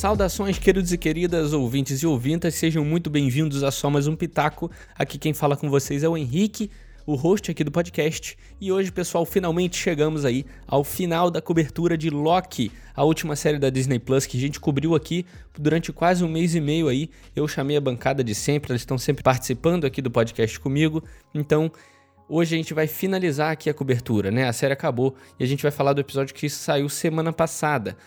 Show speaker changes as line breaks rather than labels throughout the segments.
Saudações, queridos e queridas, ouvintes e ouvintas, sejam muito bem-vindos a só mais um Pitaco. Aqui quem fala com vocês é o Henrique, o host aqui do podcast. E hoje, pessoal, finalmente chegamos aí ao final da cobertura de Loki, a última série da Disney Plus que a gente cobriu aqui durante quase um mês e meio aí. Eu chamei a bancada de sempre, eles estão sempre participando aqui do podcast comigo. Então, hoje a gente vai finalizar aqui a cobertura, né? A série acabou e a gente vai falar do episódio que saiu semana passada.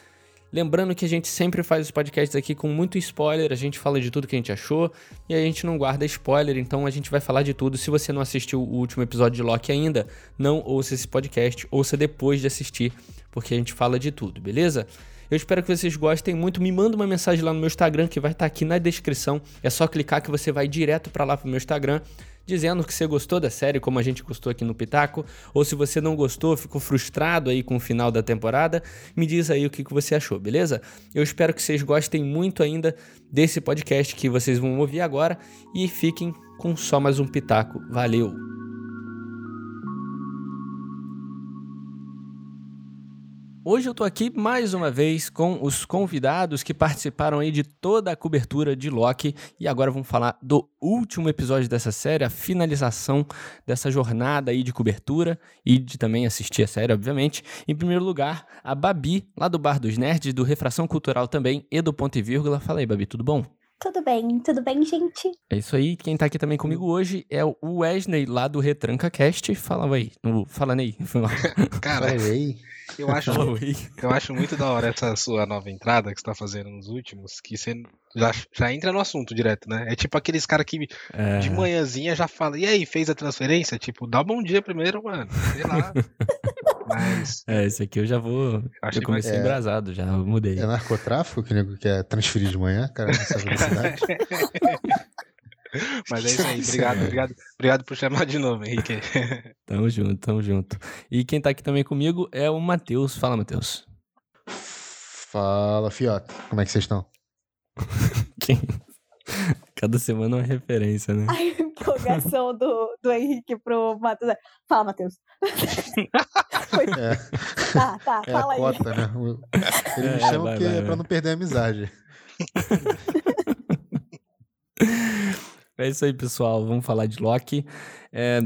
Lembrando que a gente sempre faz os podcasts aqui com muito spoiler, a gente fala de tudo que a gente achou e a gente não guarda spoiler, então a gente vai falar de tudo. Se você não assistiu o último episódio de Loki ainda, não ouça esse podcast, ouça depois de assistir, porque a gente fala de tudo, beleza? Eu espero que vocês gostem muito. Me manda uma mensagem lá no meu Instagram que vai estar aqui na descrição. É só clicar que você vai direto para lá pro meu Instagram dizendo que você gostou da série, como a gente gostou aqui no Pitaco, ou se você não gostou, ficou frustrado aí com o final da temporada, me diz aí o que, que você achou, beleza? Eu espero que vocês gostem muito ainda desse podcast que vocês vão ouvir agora e fiquem com só mais um Pitaco. Valeu! Hoje eu tô aqui mais uma vez com os convidados que participaram aí de toda a cobertura de Loki e agora vamos falar do último episódio dessa série, a finalização dessa jornada aí de cobertura e de também assistir a série, obviamente. Em primeiro lugar, a Babi, lá do Bar dos Nerds, do Refração Cultural também e do Ponto e Vírgula. Fala aí, Babi, tudo bom?
Tudo bem, tudo bem, gente?
É isso aí. Quem tá aqui também comigo hoje é o Wesley, lá do Retranca Cast. Fala aí. Fala aí.
Cara, aí. Eu acho, eu acho muito da hora essa sua nova entrada que você tá fazendo nos últimos, que você já, já entra no assunto direto, né? É tipo aqueles caras que é... de manhãzinha já fala, e aí, fez a transferência? Tipo, dá bom dia primeiro, mano. Sei lá.
Mas... É, esse aqui eu já vou. Eu, eu comecei é... embrasado, já mudei.
É narcotráfico que nego quer transferir de manhã, cara, nessa velocidade.
Mas é isso aí. Obrigado, obrigado, obrigado por chamar de novo, Henrique.
Tamo junto, tamo junto. E quem tá aqui também comigo é o Matheus. Fala, Matheus.
Fala, Fiota. Como é que vocês estão?
quem? Cada semana é uma referência, né?
A empolgação do, do Henrique pro Matheus. Fala, Matheus.
Foi... É. Tá, tá, é fala a cota, aí. né? Ele é, me chama vai, porque vai, é pra não perder a amizade.
É isso aí, pessoal. Vamos falar de Loki. É,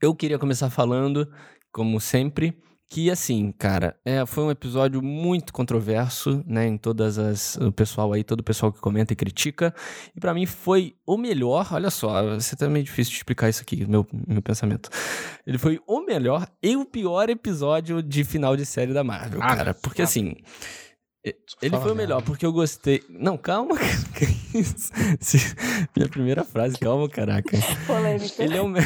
eu queria começar falando, como sempre, que assim, cara, é, foi um episódio muito controverso, né, em todas as o pessoal aí, todo o pessoal que comenta e critica, e para mim foi o melhor, olha só, você tá meio difícil de explicar isso aqui, meu, meu pensamento. Ele foi o melhor e o pior episódio de final de série da Marvel, ah, cara, porque ah. assim, ele foi o melhor, porque eu gostei. Não, calma. Minha primeira frase, calma, caraca.
Polêmica.
Ele é, o me...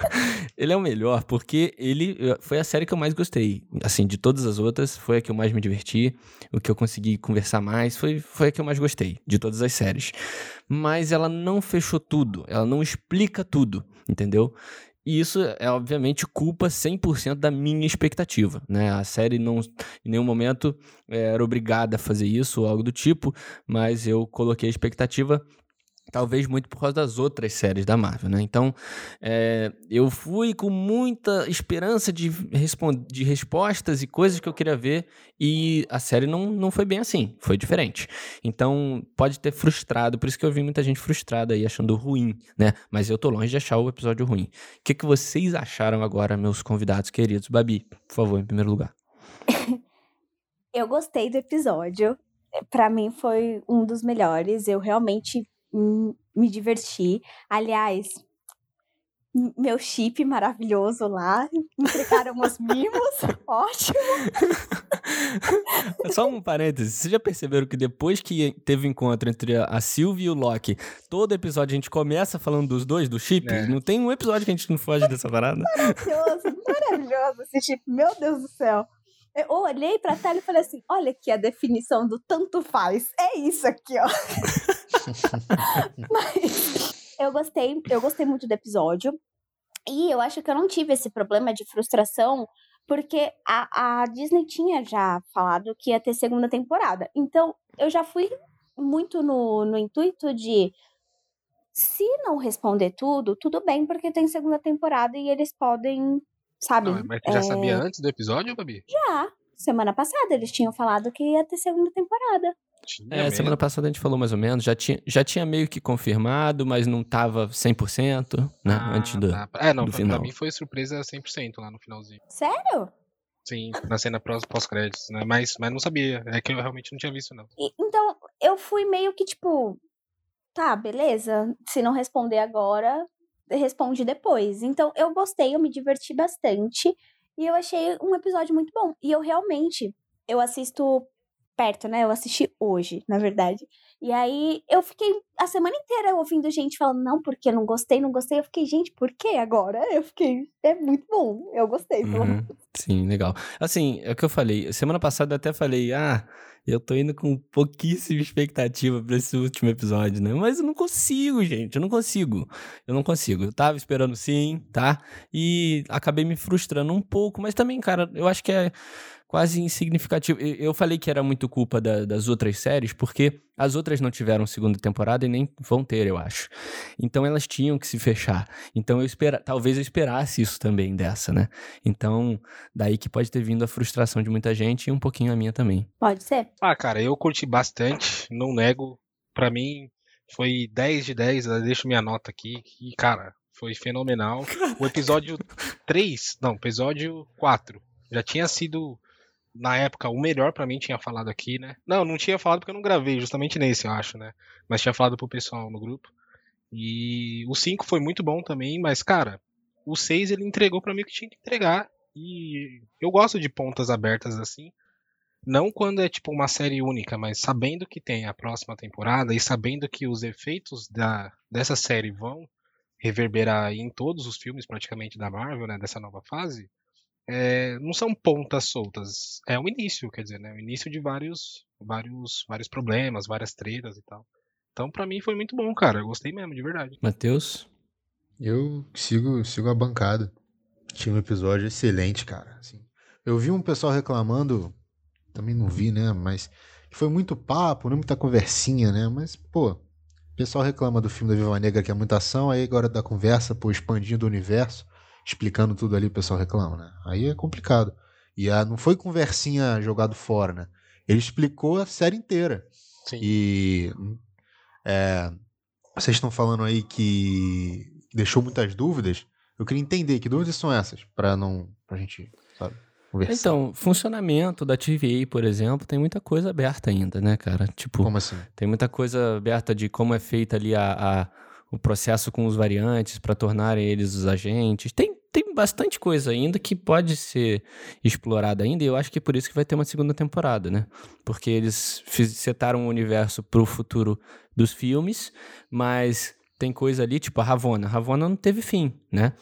ele é o melhor, porque ele foi a série que eu mais gostei. Assim, de todas as outras, foi a que eu mais me diverti, o que eu consegui conversar mais, foi, foi a que eu mais gostei, de todas as séries. Mas ela não fechou tudo, ela não explica tudo, entendeu? E isso é, obviamente, culpa 100% da minha expectativa, né? A série não, em nenhum momento eh, era obrigada a fazer isso ou algo do tipo, mas eu coloquei a expectativa talvez muito por causa das outras séries da Marvel, né? Então, é, eu fui com muita esperança de, de respostas e coisas que eu queria ver e a série não, não foi bem assim, foi diferente. Então, pode ter frustrado, por isso que eu vi muita gente frustrada aí, achando ruim, né? Mas eu tô longe de achar o episódio ruim. O que, que vocês acharam agora, meus convidados queridos? Babi, por favor, em primeiro lugar.
eu gostei do episódio. Para mim foi um dos melhores. Eu realmente me diverti. Aliás, meu chip maravilhoso lá, entregaram os mimos, ótimo.
Só um parêntese, vocês já perceberam que depois que teve o encontro entre a Sylvie e o Loki, todo episódio a gente começa falando dos dois, do chip? É. Não tem um episódio que a gente não foge dessa parada?
Maravilhoso, maravilhoso esse chip, meu Deus do céu. Eu olhei pra tela e falei assim: olha aqui a definição do tanto faz. É isso aqui, ó. Mas eu gostei, eu gostei muito do episódio. E eu acho que eu não tive esse problema de frustração, porque a, a Disney tinha já falado que ia ter segunda temporada. Então, eu já fui muito no, no intuito de se não responder tudo, tudo bem, porque tem segunda temporada e eles podem sabe? Não,
mas você já é... sabia antes do episódio, Babi?
Já. Semana passada eles tinham falado que ia ter segunda temporada.
Tinha é, mesmo. semana passada a gente falou mais ou menos, já tinha, já tinha meio que confirmado, mas não tava 100%, né, ah, antes do, tá.
É, não,
do
pra,
final.
pra mim foi surpresa 100% lá no finalzinho.
Sério?
Sim, na cena pós-créditos, né, mas, mas não sabia, é que eu realmente não tinha visto, não.
E, então, eu fui meio que, tipo, tá, beleza, se não responder agora, responde depois. Então, eu gostei, eu me diverti bastante, e eu achei um episódio muito bom. E eu realmente, eu assisto perto, né? Eu assisti hoje, na verdade. E aí eu fiquei a semana inteira ouvindo gente falando, não, porque não gostei, não gostei. Eu fiquei, gente, por que agora? Eu fiquei, é muito bom. Eu gostei, pelo
uhum. Sim, legal. Assim, é o que eu falei. Semana passada eu até falei, ah, eu tô indo com pouquíssima expectativa para esse último episódio, né? Mas eu não consigo, gente. Eu não consigo. Eu não consigo. Eu tava esperando sim, tá? E acabei me frustrando um pouco, mas também, cara, eu acho que é quase insignificativo. Eu falei que era muito culpa da, das outras séries, porque as outras não tiveram segunda temporada e nem vão ter, eu acho. Então elas tinham que se fechar. Então eu espera, talvez eu esperasse isso também dessa, né? Então, daí que pode ter vindo a frustração de muita gente e um pouquinho a minha também.
Pode ser.
Ah, cara, eu curti bastante, não nego. Para mim foi 10 de 10, eu deixo minha nota aqui e cara, foi fenomenal. O episódio 3, não, episódio 4 já tinha sido na época, o melhor para mim tinha falado aqui, né? Não, não tinha falado porque eu não gravei, justamente nesse, eu acho, né? Mas tinha falado pro pessoal no grupo. E o 5 foi muito bom também, mas, cara, o 6 ele entregou para mim o que tinha que entregar. E eu gosto de pontas abertas assim. Não quando é tipo uma série única, mas sabendo que tem a próxima temporada e sabendo que os efeitos da, dessa série vão reverberar em todos os filmes praticamente da Marvel, né, dessa nova fase, é, não são pontas soltas. É o início, quer dizer, né? O início de vários, vários, vários problemas, várias tretas e tal. Então, para mim foi muito bom, cara. Eu gostei mesmo, de verdade.
Matheus?
Eu sigo, sigo a bancada. Tinha um episódio excelente, cara. Assim, eu vi um pessoal reclamando, também não vi, né? Mas foi muito papo, não muita conversinha, né? Mas, pô, o pessoal reclama do filme da Viva Negra que é muita ação, aí agora da conversa, pô, expandindo o universo explicando tudo ali, o pessoal reclama, né? Aí é complicado. E a, não foi conversinha jogado fora, né? Ele explicou a série inteira. Sim. E é, vocês estão falando aí que deixou muitas dúvidas. Eu queria entender que dúvidas são essas, para não, pra gente, sabe?
Conversar. Então, funcionamento da TVA, por exemplo, tem muita coisa aberta ainda, né, cara? Tipo,
como assim?
Tem muita coisa aberta de como é feita ali a, a o processo com os variantes para tornarem eles os agentes. Tem, tem bastante coisa ainda que pode ser explorada ainda, e eu acho que é por isso que vai ter uma segunda temporada, né? Porque eles setaram o universo para o futuro dos filmes, mas tem coisa ali, tipo a Ravonna. A Ravonna não teve fim, né?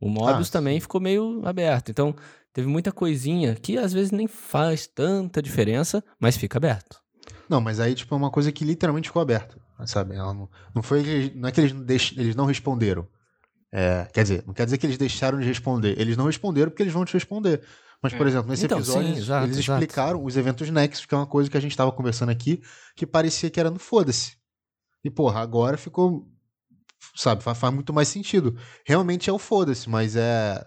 O Mobius ah, também ficou meio aberto. Então, teve muita coisinha que às vezes nem faz tanta diferença, mas fica aberto.
Não, mas aí, tipo, é uma coisa que literalmente ficou aberta sabe? Ela não, não foi não é que eles não, deix, eles não responderam. É, quer dizer, não quer dizer que eles deixaram de responder. Eles não responderam porque eles vão te responder. Mas, por é. exemplo, nesse então, episódio, sim, exato, eles exato. explicaram os eventos Nexus, que é uma coisa que a gente estava conversando aqui, que parecia que era no foda-se. E, porra, agora ficou. Sabe, faz, faz muito mais sentido. Realmente é o foda-se, mas é.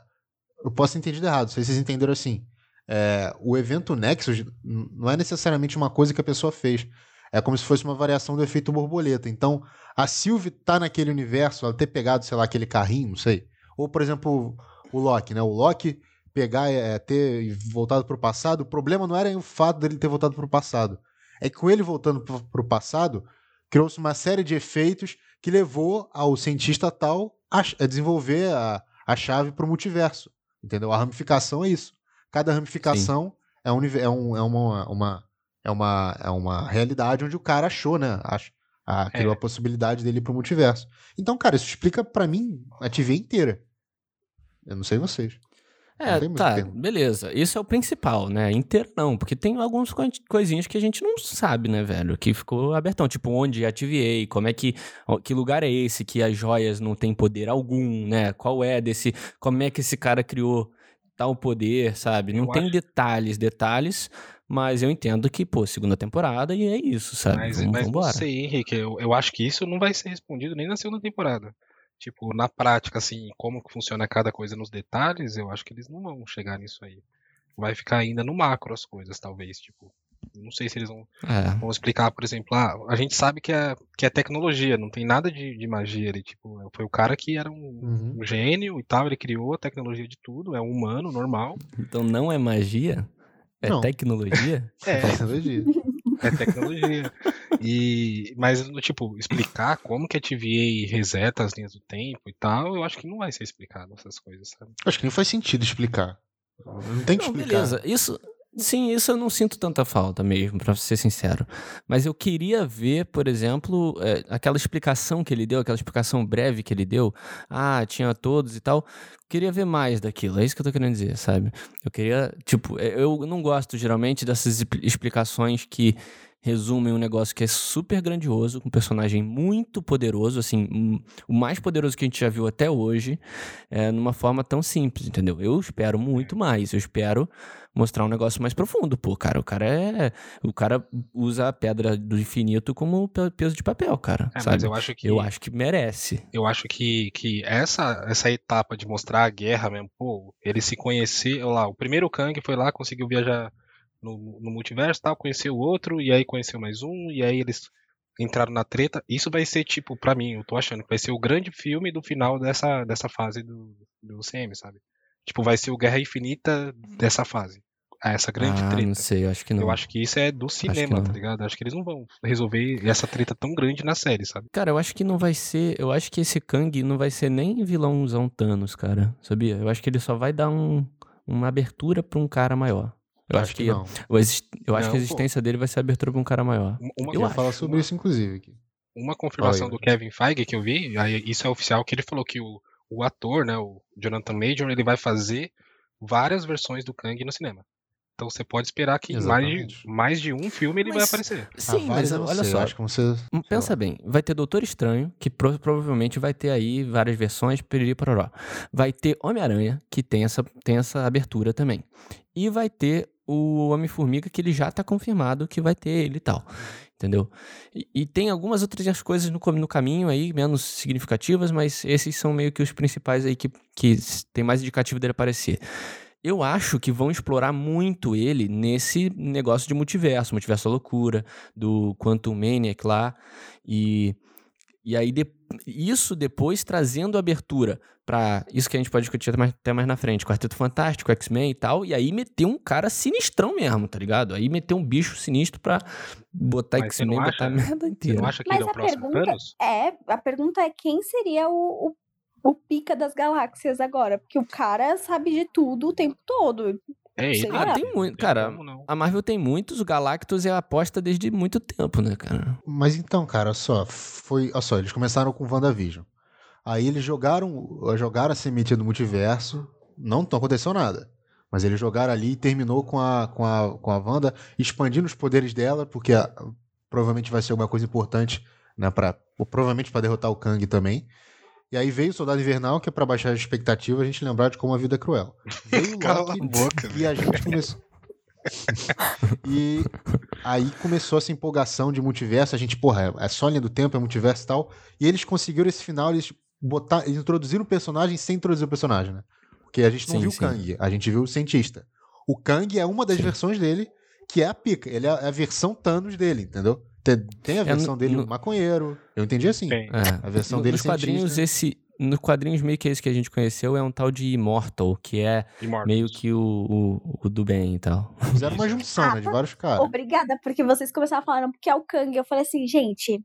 Eu posso ter entendido errado, se vocês entenderam assim. É, o evento Nexus não é necessariamente uma coisa que a pessoa fez. É como se fosse uma variação do efeito borboleta. Então, a Sylvie tá naquele universo, ela ter pegado, sei lá, aquele carrinho, não sei. Ou, por exemplo, o Loki, né? O Loki pegar, é, ter voltado para o passado, o problema não era o fato dele ter voltado para o passado. É que com ele voltando para o passado, criou-se uma série de efeitos que levou ao cientista tal a, a desenvolver a, a chave para o multiverso. Entendeu? A ramificação é isso. Cada ramificação é, um, é, um, é uma, uma é uma, é uma realidade onde o cara achou, né? Ach, a, criou é. a possibilidade dele ir pro multiverso. Então, cara, isso explica para mim a TV inteira. Eu não sei vocês.
É, tá, beleza. Isso é o principal, né? Inteiro não, porque tem algumas coisinhas que a gente não sabe, né, velho? Que ficou abertão, tipo, onde ativei, como é que. Que lugar é esse que as joias não têm poder algum, né? Qual é desse. Como é que esse cara criou tal poder, sabe? Não eu tem acho... detalhes, detalhes, mas eu entendo que, pô, segunda temporada e é isso, sabe?
Mas, vamos, mas vambora. não sei, Henrique. Eu, eu acho que isso não vai ser respondido nem na segunda temporada. Tipo, na prática, assim, como que funciona cada coisa nos detalhes, eu acho que eles não vão chegar nisso aí. Vai ficar ainda no macro as coisas, talvez, tipo. Não sei se eles vão, é. vão explicar, por exemplo, ah, a gente sabe que é, que é tecnologia, não tem nada de, de magia ali. Tipo, foi o cara que era um, uhum. um gênio e tal, ele criou a tecnologia de tudo, é um humano normal.
Então não é magia? É não. tecnologia?
é tecnologia. É tecnologia. E, mas, tipo, explicar como que a TVA reseta as linhas do tempo e tal, eu acho que não vai ser explicado essas coisas, sabe?
Acho que nem faz sentido explicar. Não tem que não, explicar.
Beleza, isso, Sim, isso eu não sinto tanta falta mesmo, para ser sincero. Mas eu queria ver, por exemplo, é, aquela explicação que ele deu, aquela explicação breve que ele deu. Ah, tinha todos e tal. Queria ver mais daquilo, é isso que eu tô querendo dizer, sabe? Eu queria, tipo, é, eu não gosto geralmente dessas explicações que resumem um negócio que é super grandioso, com um personagem muito poderoso, assim, o mais poderoso que a gente já viu até hoje, é, numa forma tão simples, entendeu? Eu espero muito mais, eu espero mostrar um negócio mais profundo, pô, cara, o cara é, o cara usa a pedra do infinito como peso de papel, cara, é, sabe? eu acho que eu acho que merece.
Eu acho que, que essa essa etapa de mostrar a guerra mesmo, pô, ele se conhecer, lá, o primeiro Kang foi lá, conseguiu viajar no, no multiverso tal, conheceu o outro, e aí conheceu mais um, e aí eles entraram na treta. Isso vai ser, tipo, para mim, eu tô achando que vai ser o grande filme do final dessa, dessa fase do, do CM, sabe? Tipo, vai ser o Guerra Infinita dessa fase. Essa grande
ah,
treta.
Não sei, eu acho que não.
Eu acho que isso é do cinema, tá ligado? Acho que eles não vão resolver essa treta tão grande na série, sabe?
Cara, eu acho que não vai ser. Eu acho que esse Kang não vai ser nem vilãozão Thanos, cara. Sabia? Eu acho que ele só vai dar um, uma abertura pra um cara maior. Eu acho, acho que, que não. Eu, eu acho não, que a existência pô. dele vai ser abertura para um cara maior.
Uma, eu falar sobre uma, isso, inclusive. Aqui.
Uma confirmação do Kevin Feige que eu vi, aí isso é oficial, que ele falou que o, o ator, né, o Jonathan Major, ele vai fazer várias versões do Kang no cinema. Então você pode esperar que mais de, mais de um filme ele mas, vai aparecer.
Sim, ah, mas olha sei, só. Acho que você, hum, pensa bem, vai ter Doutor Estranho, que pro, provavelmente vai ter aí várias versões, periri pororó. Vai ter Homem-Aranha, que tem essa, tem essa abertura também. E vai ter o Homem-Formiga, que ele já tá confirmado que vai ter ele e tal. Entendeu? E, e tem algumas outras coisas no, no, caminho aí, menos significativas, mas esses são meio que os principais aí que, que tem mais indicativo dele aparecer. Eu acho que vão explorar muito ele nesse negócio de multiverso, multiverso da loucura, do Quantum Maniac lá. E, e aí, de, isso depois trazendo abertura para isso que a gente pode discutir até mais, até mais na frente, Quarteto Fantástico, X-Men e tal, e aí meter um cara sinistrão mesmo, tá ligado? Aí meter um bicho sinistro pra botar X-Men, botar a merda inteira.
Você não acha que Mas ele é o próximo pergunta Thanos?
É, a pergunta é quem seria o, o o pica das galáxias agora, porque o cara sabe de tudo o tempo todo.
É ele. Ah, tem muito. Cara, a Marvel tem muitos, o Galactus é a aposta desde muito tempo, né, cara?
Mas então, cara, só, foi. Olha só, eles começaram com WandaVision. Aí eles jogaram, jogaram a semente do multiverso, não, não aconteceu nada. Mas eles jogaram ali e terminou com a, com a, com a Wanda expandindo os poderes dela, porque a, provavelmente vai ser alguma coisa importante, né, pra, provavelmente para derrotar o Kang também. E aí veio o Soldado Invernal, que é pra baixar a expectativa a gente lembrar de como a vida é cruel. Veio
Cala a boca,
e a gente começou. e aí começou essa empolgação de multiverso. A gente, porra, é só linha do tempo, é multiverso e tal. E eles conseguiram esse final, eles, botar, eles introduziram o personagem sem introduzir o personagem, né? Porque a gente não sim, viu o Kang, a gente viu o cientista. O Kang é uma das sim. versões dele, que é a pica. Ele é a versão Thanos dele, entendeu? Tem, tem a é, versão é, dele no, maconheiro. Eu entendi assim.
É, a versão no, dele Nos quadrinhos, esse. Nos quadrinhos, meio que esse que a gente conheceu é um tal de Immortal, que é meio que o, o, o, do bem e tal.
Fizeram uma junção, ah, né, de vários caras.
Obrigada, porque vocês começaram falando porque é o Kang. Eu falei assim, gente,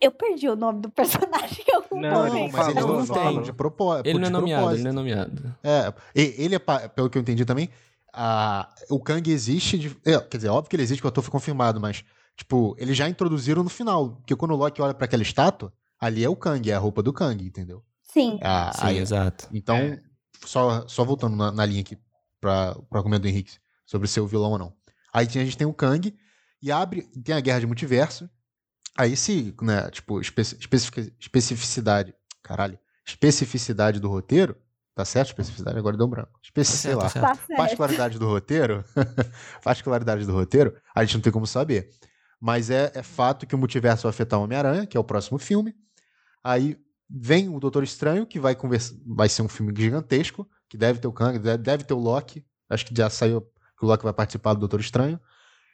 eu perdi o nome do personagem em algum
não, momento.
Mas eles não, falam de propósito.
Ele
não
é nomeado, ele não é nomeado.
É, ele é, pelo que eu entendi também, a, o Kang existe, de, é, quer dizer, óbvio que ele existe, que o ator foi confirmado, mas Tipo, eles já introduziram no final. Porque quando o Loki olha para aquela estátua, ali é o Kang, é a roupa do Kang, entendeu?
Sim.
Ah, Sim, aí, exato.
Então, é. só, só voltando na, na, linha aqui para o argumento do Henrique sobre ser o vilão ou não. Aí a gente tem o Kang e abre, tem a guerra de multiverso. Aí se, né, tipo, especificidade, caralho, especificidade do roteiro, tá certo? Especificidade agora deu um branco. Especi, tá sei lá. Tá particularidade do roteiro, particularidade do roteiro, a gente não tem como saber. Mas é, é fato que o multiverso vai afetar o Homem-Aranha, que é o próximo filme. Aí vem o Doutor Estranho, que vai, conversa... vai ser um filme gigantesco, que deve ter o Kang, deve ter o Loki. Acho que já saiu que o Loki vai participar do Doutor Estranho.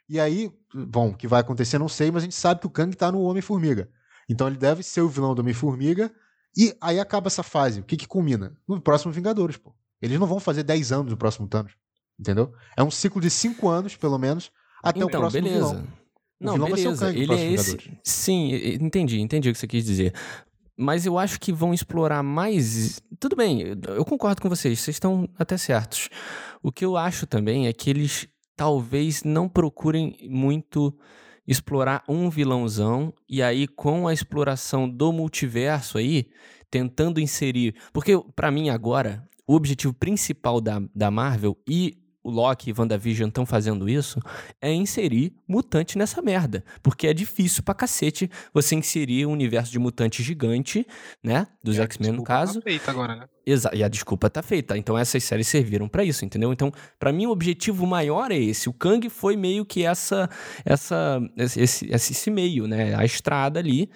E aí, bom, o que vai acontecer não sei, mas a gente sabe que o Kang tá no Homem-Formiga. Então ele deve ser o vilão do Homem-Formiga. E aí acaba essa fase. O que que culmina? No próximo Vingadores, pô. Eles não vão fazer 10 anos no próximo Thanos. Entendeu? É um ciclo de 5 anos, pelo menos, até então, o próximo beleza. vilão.
O não, beleza. Ele é esse. Sim, entendi, entendi o que você quis dizer. Mas eu acho que vão explorar mais. Tudo bem, eu concordo com vocês, vocês estão até certos. O que eu acho também é que eles talvez não procurem muito explorar um vilãozão e aí com a exploração do multiverso aí, tentando inserir. Porque para mim agora, o objetivo principal da, da Marvel e o Loki e WandaVision estão fazendo isso, é inserir mutante nessa merda. Porque é difícil pra cacete você inserir um universo de mutante gigante, né? Dos X-Men, no caso.
Tá feita agora, né?
Exa e a desculpa tá feita. Então essas séries serviram para isso, entendeu? Então, para mim, o objetivo maior é esse. O Kang foi meio que essa, essa, esse, esse, esse meio, né? A estrada ali.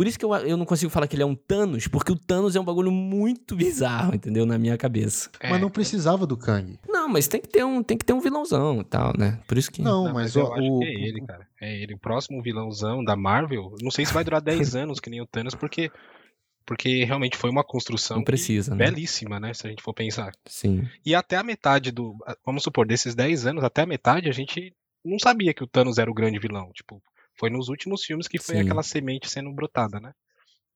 Por isso que eu, eu não consigo falar que ele é um Thanos, porque o Thanos é um bagulho muito bizarro, entendeu? Na minha cabeça.
É. Mas não precisava do Kang.
Não, mas tem que ter um, tem que ter um vilãozão e tal, né? Por isso que.
Não, não mas, mas eu o, acho que é ele, cara. É ele. O próximo vilãozão da Marvel, não sei se vai durar 10 anos, que nem o Thanos, porque. Porque realmente foi uma construção
não precisa, né?
belíssima, né? Se a gente for pensar.
Sim.
E até a metade do. Vamos supor, desses 10 anos, até a metade, a gente não sabia que o Thanos era o grande vilão. Tipo, foi nos últimos filmes que foi Sim. aquela semente sendo brotada, né?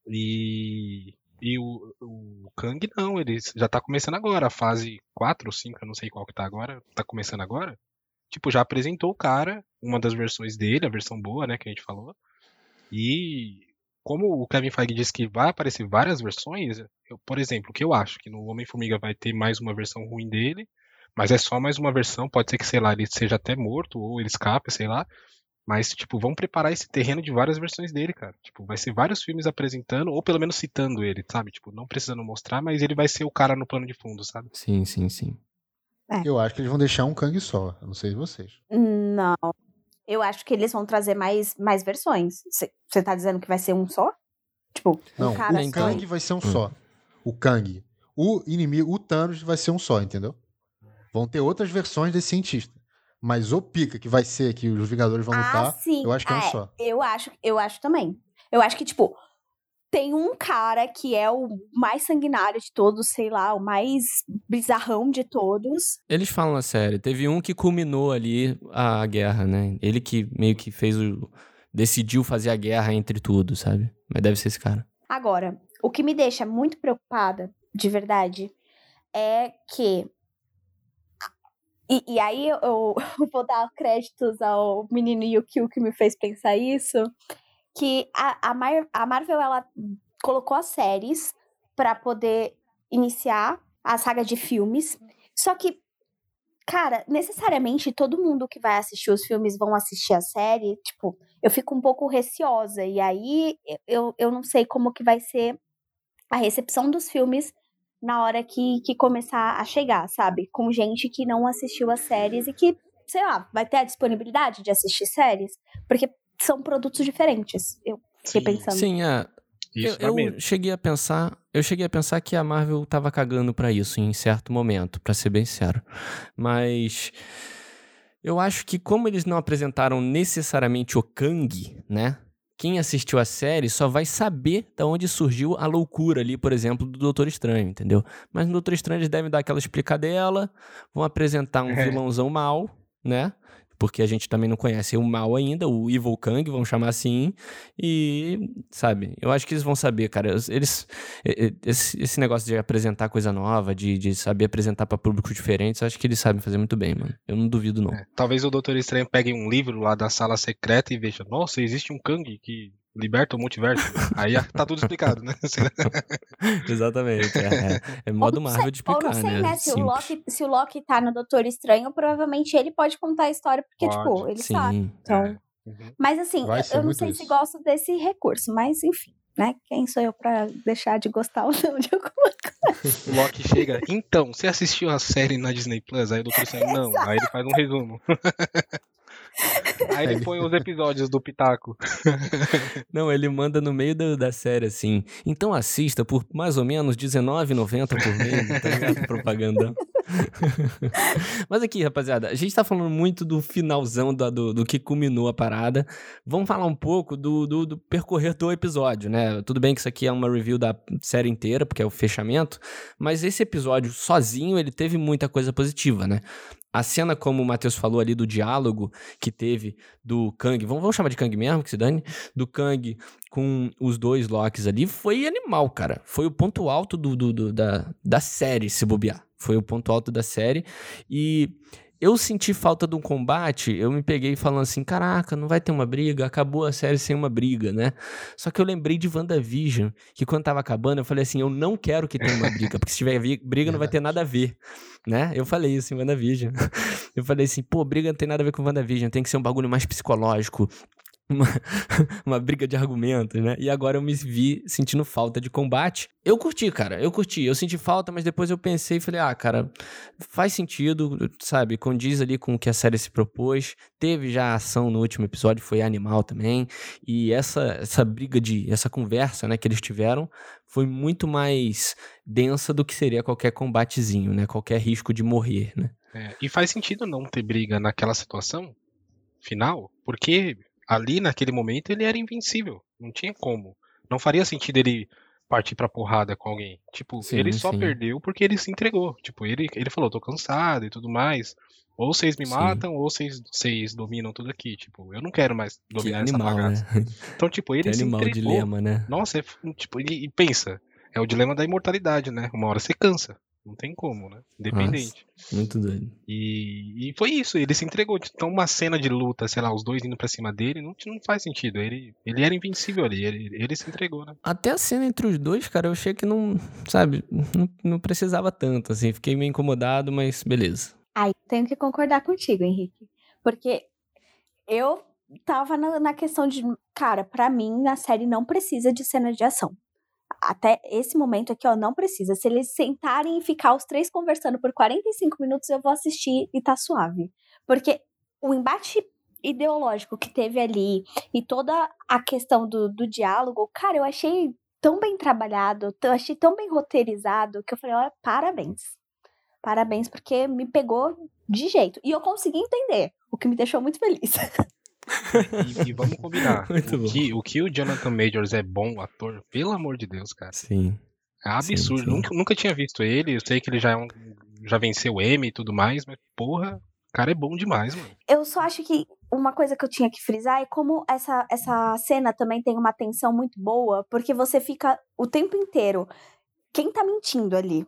E, e o, o Kang não, ele já tá começando agora, a fase 4 ou 5, eu não sei qual que tá agora, tá começando agora. Tipo, já apresentou o cara, uma das versões dele, a versão boa, né, que a gente falou. E como o Kevin Feige disse que vai aparecer várias versões, eu, por exemplo, o que eu acho que no Homem-Formiga vai ter mais uma versão ruim dele, mas é só mais uma versão, pode ser que, sei lá, ele seja até morto ou ele escape, sei lá. Mas, tipo, vão preparar esse terreno de várias versões dele, cara. Tipo, vai ser vários filmes apresentando, ou pelo menos citando ele, sabe? Tipo, não precisando mostrar, mas ele vai ser o cara no plano de fundo, sabe?
Sim, sim, sim.
É. Eu acho que eles vão deixar um Kang só. Eu não sei de vocês.
Não. Eu acho que eles vão trazer mais, mais versões. Você tá dizendo que vai ser um só? Tipo,
não,
um cara
o Kang vai ser um hum. só. O Kang. O inimigo, o Thanos vai ser um só, entendeu? Vão ter outras versões desse cientista. Mas o pica que vai ser que os Vingadores vão ah, lutar, sim. eu acho que é um é, só.
Eu acho, eu acho também. Eu acho que, tipo, tem um cara que é o mais sanguinário de todos, sei lá, o mais bizarrão de todos.
Eles falam na série. Teve um que culminou ali a guerra, né? Ele que meio que fez o. decidiu fazer a guerra entre tudo, sabe? Mas deve ser esse cara.
Agora, o que me deixa muito preocupada, de verdade, é que e, e aí eu, eu, vou dar créditos ao menino Yukio que me fez pensar isso, que a, a, Mar, a Marvel ela colocou as séries para poder iniciar a saga de filmes, só que cara, necessariamente todo mundo que vai assistir os filmes vão assistir a série, tipo, eu fico um pouco receosa. E aí eu, eu não sei como que vai ser a recepção dos filmes na hora que, que começar a chegar, sabe? Com gente que não assistiu as séries e que, sei lá, vai ter a disponibilidade de assistir séries, porque são produtos diferentes. Eu fiquei Sim. pensando.
Sim, é. Isso eu, eu cheguei a pensar, eu cheguei a pensar que a Marvel tava cagando para isso em certo momento, para ser bem sincero. Mas eu acho que como eles não apresentaram necessariamente o Kang, né? Quem assistiu a série só vai saber de onde surgiu a loucura ali, por exemplo, do Doutor Estranho, entendeu? Mas no Doutor Estranho eles devem dar aquela explicadela, vão apresentar um é. vilãozão mal, né? Porque a gente também não conhece o mal ainda, o Evil Kang, vamos chamar assim. E, sabe, eu acho que eles vão saber, cara. Eles. Esse, esse negócio de apresentar coisa nova, de, de saber apresentar para públicos diferentes, acho que eles sabem fazer muito bem, mano. Eu não duvido, não. É,
talvez o Doutor Estranho pegue um livro lá da sala secreta e veja: nossa, existe um Kang que liberta o multiverso. Aí tá tudo explicado, né?
Exatamente. É, é, é modo Marvel de explicar, ou não sei, né? né?
Se, o Loki, se o Loki tá no Doutor Estranho, provavelmente ele pode contar a história, porque, tipo, pode. tipo, ele Sim. sabe. Então... É. Uhum. Mas assim, eu, eu não sei isso. se gosto desse recurso, mas enfim, né? Quem sou eu pra deixar de gostar ou não de alguma coisa?
O Loki chega, então, você assistiu a série na Disney Plus? Aí o Doutor Estranho, não. Aí ele faz um resumo. Aí ele põe os episódios do Pitaco.
Não, ele manda no meio da, da série assim. Então assista por mais ou menos R$19,90 por mês, tá ligado? Propaganda. Mas aqui, rapaziada, a gente tá falando muito do finalzão do, do, do que culminou a parada. Vamos falar um pouco do, do, do, percorrer do episódio, né? Tudo bem que isso aqui é uma review da série inteira, porque é o fechamento, mas esse episódio sozinho, ele teve muita coisa positiva, né? A cena, como o Matheus falou ali, do diálogo que teve do Kang, vamos, vamos chamar de Kang mesmo, que se dane, do Kang com os dois Locks ali, foi animal, cara. Foi o ponto alto do, do, do da, da série, se bobear. Foi o ponto alto da série. E eu senti falta de um combate, eu me peguei falando assim, caraca, não vai ter uma briga, acabou a série sem uma briga, né? Só que eu lembrei de WandaVision, que quando tava acabando, eu falei assim, eu não quero que tenha uma briga, porque se tiver briga não vai ter nada a ver, né? Eu falei isso em WandaVision. Eu falei assim, pô, briga não tem nada a ver com WandaVision, tem que ser um bagulho mais psicológico, uma, uma briga de argumentos, né? E agora eu me vi sentindo falta de combate. Eu curti, cara, eu curti. Eu senti falta, mas depois eu pensei e falei, ah, cara, faz sentido, sabe? Condiz ali com o que a série se propôs. Teve já ação no último episódio, foi animal também. E essa, essa briga de, essa conversa, né, que eles tiveram foi muito mais densa do que seria qualquer combatezinho, né? Qualquer risco de morrer, né?
É, e faz sentido não ter briga naquela situação final, porque ali naquele momento ele era invencível. Não tinha como. Não faria sentido ele partir pra porrada com alguém. Tipo, sim, ele só sim. perdeu porque ele se entregou. Tipo, ele, ele falou, tô cansado e tudo mais. Ou vocês me matam, sim. ou vocês, vocês dominam tudo aqui. Tipo, eu não quero mais dominar que essa animal, bagaça. Né? Então, tipo, ele que se animal, entregou.
dilema, né?
Nossa, é, tipo, e, e pensa, é o dilema da imortalidade, né? Uma hora você cansa. Não tem como, né? Independente.
Nossa, muito doido.
E, e foi isso, ele se entregou. Então, uma cena de luta, sei lá, os dois indo pra cima dele, não, não faz sentido. Ele, ele era invencível ali, ele, ele se entregou, né?
Até a cena entre os dois, cara, eu achei que não, sabe, não, não precisava tanto, assim. Fiquei meio incomodado, mas beleza.
Aí, tenho que concordar contigo, Henrique. Porque eu tava na, na questão de, cara, para mim, a série não precisa de cena de ação até esse momento aqui, ó, não precisa. Se eles sentarem e ficar os três conversando por 45 minutos, eu vou assistir e tá suave. Porque o embate ideológico que teve ali e toda a questão do, do diálogo, cara, eu achei tão bem trabalhado, eu achei tão bem roteirizado que eu falei, olha, parabéns. Parabéns, porque me pegou de jeito. E eu consegui entender, o que me deixou muito feliz.
E, e, vamos combinar. o, que, o que o Jonathan Majors é bom ator, pelo amor de Deus, cara.
Sim.
É absurdo. Sim, sim. Nunca, nunca tinha visto ele. Eu sei que ele já, é um, já venceu o Emmy e tudo mais, mas porra, o cara é bom demais, mano.
Eu só acho que uma coisa que eu tinha que frisar é como essa, essa cena também tem uma tensão muito boa, porque você fica o tempo inteiro. Quem tá mentindo ali?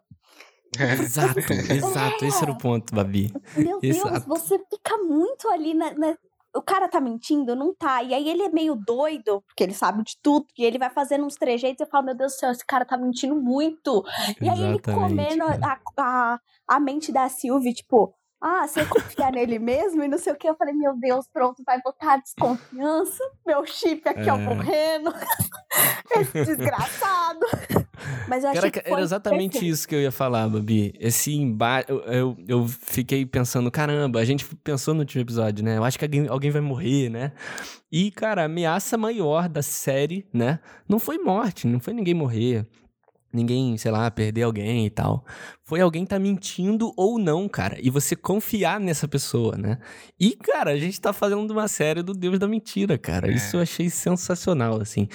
É. Exato, exato. É. Esse era o ponto, Babi.
Meu exato. Deus, você fica muito ali na, na, o cara tá mentindo? Não tá. E aí ele é meio doido, porque ele sabe de tudo, e ele vai fazendo uns trejeitos e eu falo, meu Deus do céu, esse cara tá mentindo muito. E aí ele comendo a, a, a mente da Sylvie, tipo, ah, você confia nele mesmo e não sei o que. Eu falei, meu Deus, pronto, vai botar desconfiança. Meu chip aqui, é. ó, morrendo. Esse desgraçado. Mas eu achei que
era exatamente perfeito. isso que eu ia falar, Babi. Esse embate. Eu, eu, eu, fiquei pensando, caramba, a gente pensou no último episódio, né? Eu acho que alguém, alguém vai morrer, né? E, cara, a ameaça maior da série, né? Não foi morte, não foi ninguém morrer ninguém, sei lá, perder alguém e tal. Foi alguém tá mentindo ou não, cara. E você confiar nessa pessoa, né? E, cara, a gente tá fazendo uma série do Deus da Mentira, cara. É. Isso eu achei sensacional, assim.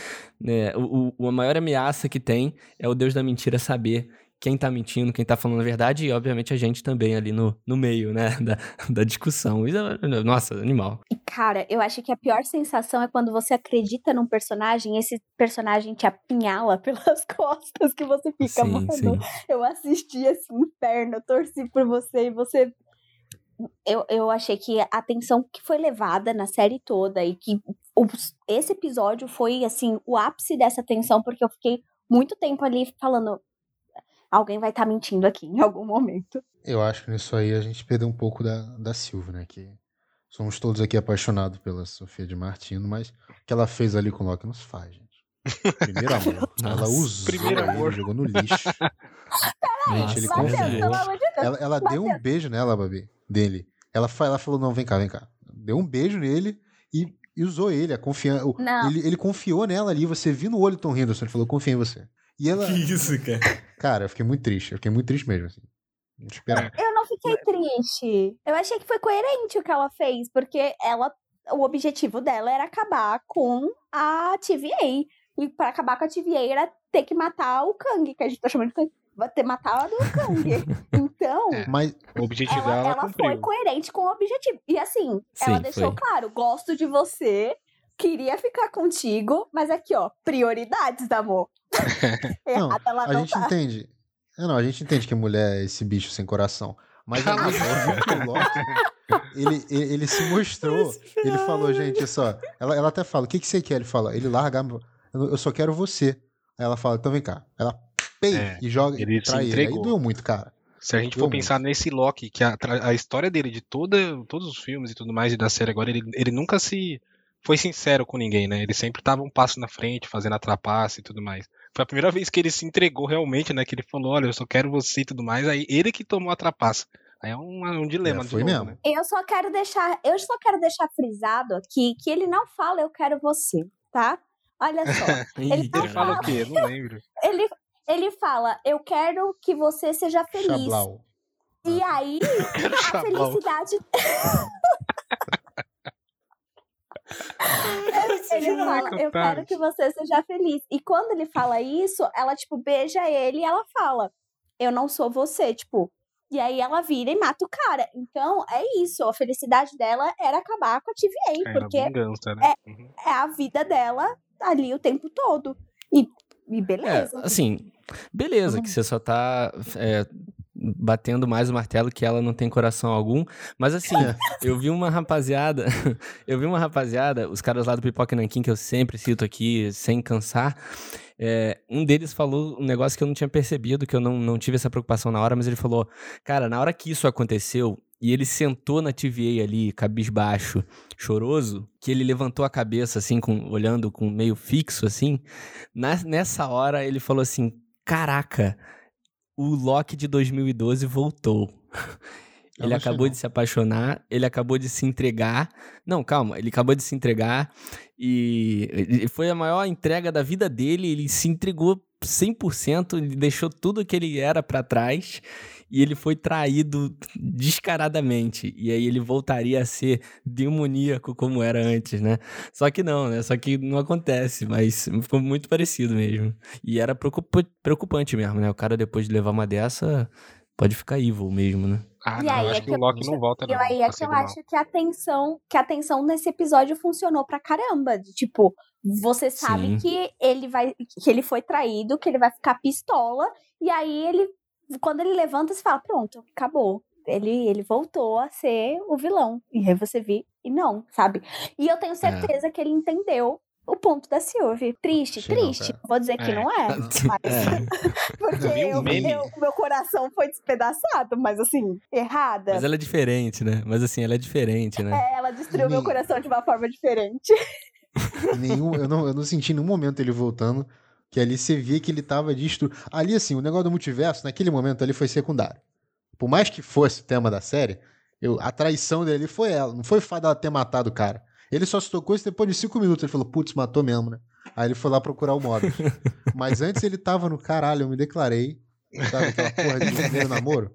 É, o, o, a maior ameaça que tem é o Deus da Mentira saber quem tá mentindo, quem tá falando a verdade e, obviamente, a gente também ali no, no meio, né, da, da discussão. É, nossa, animal.
Cara, eu acho que a pior sensação é quando você acredita num personagem e esse personagem te apinhala pelas costas, que você fica, sim, mano, sim. eu assisti esse inferno, eu torci por você e você eu, eu achei que a atenção que foi levada na série toda e que o, esse episódio foi, assim, o ápice dessa atenção, porque eu fiquei muito tempo ali falando, alguém vai estar tá mentindo aqui em algum momento.
Eu acho que nisso aí a gente perdeu um pouco da, da Silva, né? Que somos todos aqui apaixonados pela Sofia de Martino, mas o que ela fez ali com o Loki nos faz, gente. Primeiro amor. ela usou Primeiro amor. jogou no lixo. Peraí, gente, ele confiou. Ela, ela deu um beijo nela, Babi, dele. Ela, ela falou: não, vem cá, vem cá. Deu um beijo nele e, e usou ele, a confiança. Ele, ele confiou nela ali, você viu no olho Tom Henderson, ele falou: confia em você. E ela.
Que isso, cara?
Cara, eu fiquei muito triste. Eu fiquei muito triste mesmo, assim.
Eu não não fiquei triste. Eu achei que foi coerente o que ela fez, porque ela, o objetivo dela era acabar com a TVA. E para acabar com a TVA era ter que matar o Kang, que a gente tá chamando de Kang. Ter matado o Kang. Então,
é, mas o objetivo
ela,
dela
ela foi coerente com o objetivo. E assim, Sim, ela deixou foi. claro: gosto de você, queria ficar contigo, mas aqui, ó, prioridades, amor.
não, ela não a gente tá. entende. Não, a gente entende que mulher é esse bicho sem coração. Mas a gente viu Loki, ele, ele, ele, se mostrou, ele falou, gente, só. Ela, ela até fala, o que, que você quer? Ele fala, ele larga, eu só quero você. Aí ela fala, então vem cá. Ela pei é, e joga
ele pra ele. Aí
doeu muito, cara.
Se a gente for pensar nesse Loki, que a, a história dele, de toda, todos os filmes e tudo mais, e da série agora, ele, ele nunca se foi sincero com ninguém, né? Ele sempre tava um passo na frente, fazendo a trapaça e tudo mais. Foi a primeira vez que ele se entregou realmente, né? Que ele falou, olha, eu só quero você e tudo mais. Aí ele que tomou a trapaça. Aí é um, um dilema. É,
foi novo, mesmo.
Né? Eu só quero deixar, eu só quero deixar frisado aqui que ele não fala eu quero você, tá? Olha só.
Ele, ele fala, o quê? Não lembro.
ele, ele fala, eu quero que você seja feliz. Chablau. E ah. aí, a felicidade. Ele fala, eu quero que você seja feliz. E quando ele fala isso, ela, tipo, beija ele e ela fala, eu não sou você, tipo. E aí ela vira e mata o cara. Então, é isso. A felicidade dela era acabar com a TVA,
é,
porque
vingança, né?
é, uhum. é a vida dela ali o tempo todo. E, e beleza.
É, assim, beleza, uhum. que você só tá é, batendo mais o martelo que ela não tem coração algum. Mas assim, é. eu vi uma rapaziada, eu vi uma rapaziada, os caras lá do Pipoca Nankin, que eu sempre cito aqui, sem cansar. É, um deles falou um negócio que eu não tinha percebido, que eu não, não tive essa preocupação na hora, mas ele falou: Cara, na hora que isso aconteceu, e ele sentou na TVA ali, cabisbaixo, choroso, que ele levantou a cabeça, assim, com, olhando com meio fixo, assim. Na, nessa hora ele falou assim: Caraca, o Loki de 2012 voltou. Ele acabou de se apaixonar, ele acabou de se entregar. Não, calma, ele acabou de se entregar e foi a maior entrega da vida dele. Ele se entregou 100%, ele deixou tudo que ele era para trás e ele foi traído descaradamente. E aí ele voltaria a ser demoníaco como era antes, né? Só que não, né? Só que não acontece, mas ficou muito parecido mesmo. E era preocupante mesmo, né? O cara depois de levar uma dessa pode ficar evil mesmo, né?
Ah, e não, aí acho é que, que o Loki não volta não. E
aí é que eu acho que a tensão, que a tensão nesse episódio funcionou pra caramba, de tipo, você sabe Sim. que ele vai que ele foi traído, que ele vai ficar pistola, e aí ele quando ele levanta, você fala, pronto, acabou. Ele, ele voltou a ser o vilão. E aí você vê, e não, sabe? E eu tenho é. certeza é. que ele entendeu o ponto da Sylvie. Triste, Sim, triste. Não, Vou dizer que é. não é. Mas... É. Porque eu, eu, meu coração foi despedaçado, mas assim, errada.
Mas ela é diferente, né? Mas assim, ela é diferente, né?
É, ela destruiu Nem... meu coração de uma forma diferente.
Nenhum, eu, não, eu não senti em nenhum momento ele voltando que ali você via que ele tava destruindo. Ali, assim, o negócio do multiverso, naquele momento ali, foi secundário. Por mais que fosse o tema da série, eu, a traição dele foi ela. Não foi o fato dela ter matado o cara. Ele só se tocou isso depois de cinco minutos. Ele falou, putz, matou mesmo, né? Aí ele foi lá procurar o Mobius. Mas antes ele tava no caralho, eu me declarei. Sabe aquela porra de primeiro namoro?